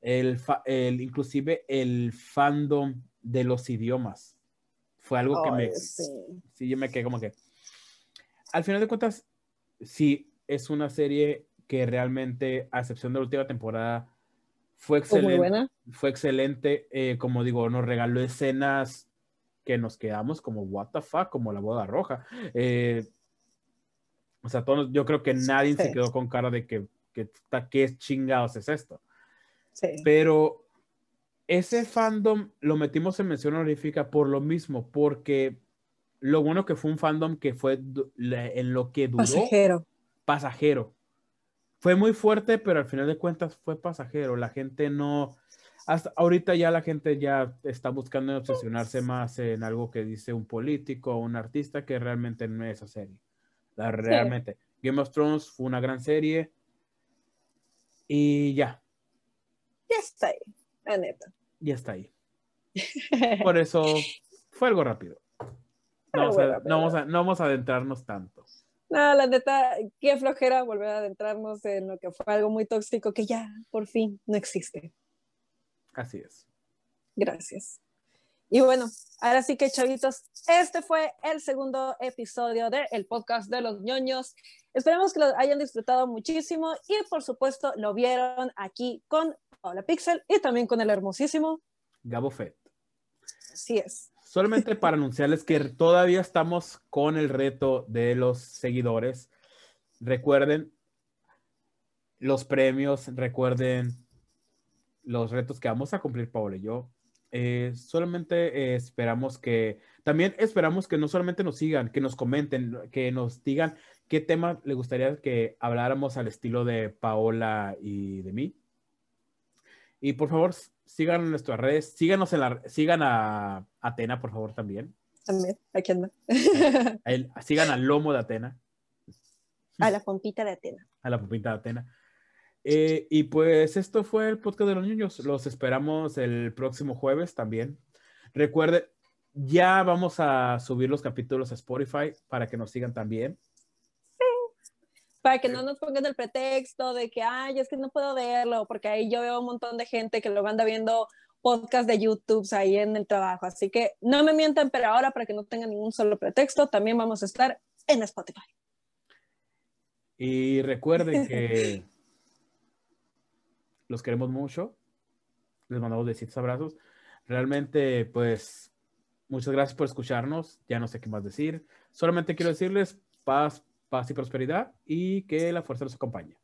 el, inclusive el fandom de los idiomas. Fue algo que me... Sí. yo me quedé como que... Al final de cuentas, sí, es una serie que realmente, a excepción de la última temporada, fue excelente. Fue excelente. Eh, como digo, nos regaló escenas que nos quedamos como, what the fuck, como la boda roja. Eh, o sea, todos, yo creo que nadie se quedó con cara de que, que, ¿qué chingados es esto? Pero ese fandom lo metimos en mención honorífica por lo mismo, porque lo bueno que fue un fandom que fue en lo que duró. Pasajero. Pasajero. Fue muy fuerte, pero al final de cuentas fue pasajero. La gente no. Hasta ahorita ya la gente ya está buscando obsesionarse más en algo que dice un político o un artista que realmente no es esa serie. realmente. Game of Thrones fue una gran serie. Y ya, ya está ahí, la neta. Ya está ahí. Por eso fue algo rápido. No, vamos a, no, vamos a, adentrarnos tanto. No, la neta, qué flojera volver a adentrarnos en lo que fue algo muy tóxico que ya por fin no existe. Así es. Gracias. Y bueno, ahora sí que chavitos, este fue el segundo episodio del podcast de los ñoños. Esperemos que lo hayan disfrutado muchísimo y por supuesto lo vieron aquí con Paula Pixel y también con el hermosísimo Gabo Fett. Así es. Solamente para anunciarles que todavía estamos con el reto de los seguidores. Recuerden los premios, recuerden los retos que vamos a cumplir Paula y yo. Eh, solamente eh, esperamos que, también esperamos que no solamente nos sigan, que nos comenten, que nos digan qué tema le gustaría que habláramos al estilo de Paola y de mí. Y por favor, sigan en nuestras redes, síganos en la, sigan a Atena, por favor, también. También, aquí anda. sigan al lomo de Atena. A la pompita de Atena. A la pompita de Atena. Eh, y pues esto fue el podcast de los niños. Los esperamos el próximo jueves también. Recuerden, ya vamos a subir los capítulos a Spotify para que nos sigan también para que no nos pongan el pretexto de que, ay, es que no puedo verlo, porque ahí yo veo un montón de gente que lo anda viendo podcast de YouTube ahí en el trabajo. Así que no me mientan, pero ahora para que no tengan ningún solo pretexto, también vamos a estar en Spotify. Y recuerden que los queremos mucho. Les mandamos besitos, abrazos. Realmente, pues, muchas gracias por escucharnos. Ya no sé qué más decir. Solamente quiero decirles paz, paz y prosperidad y que la fuerza los acompañe.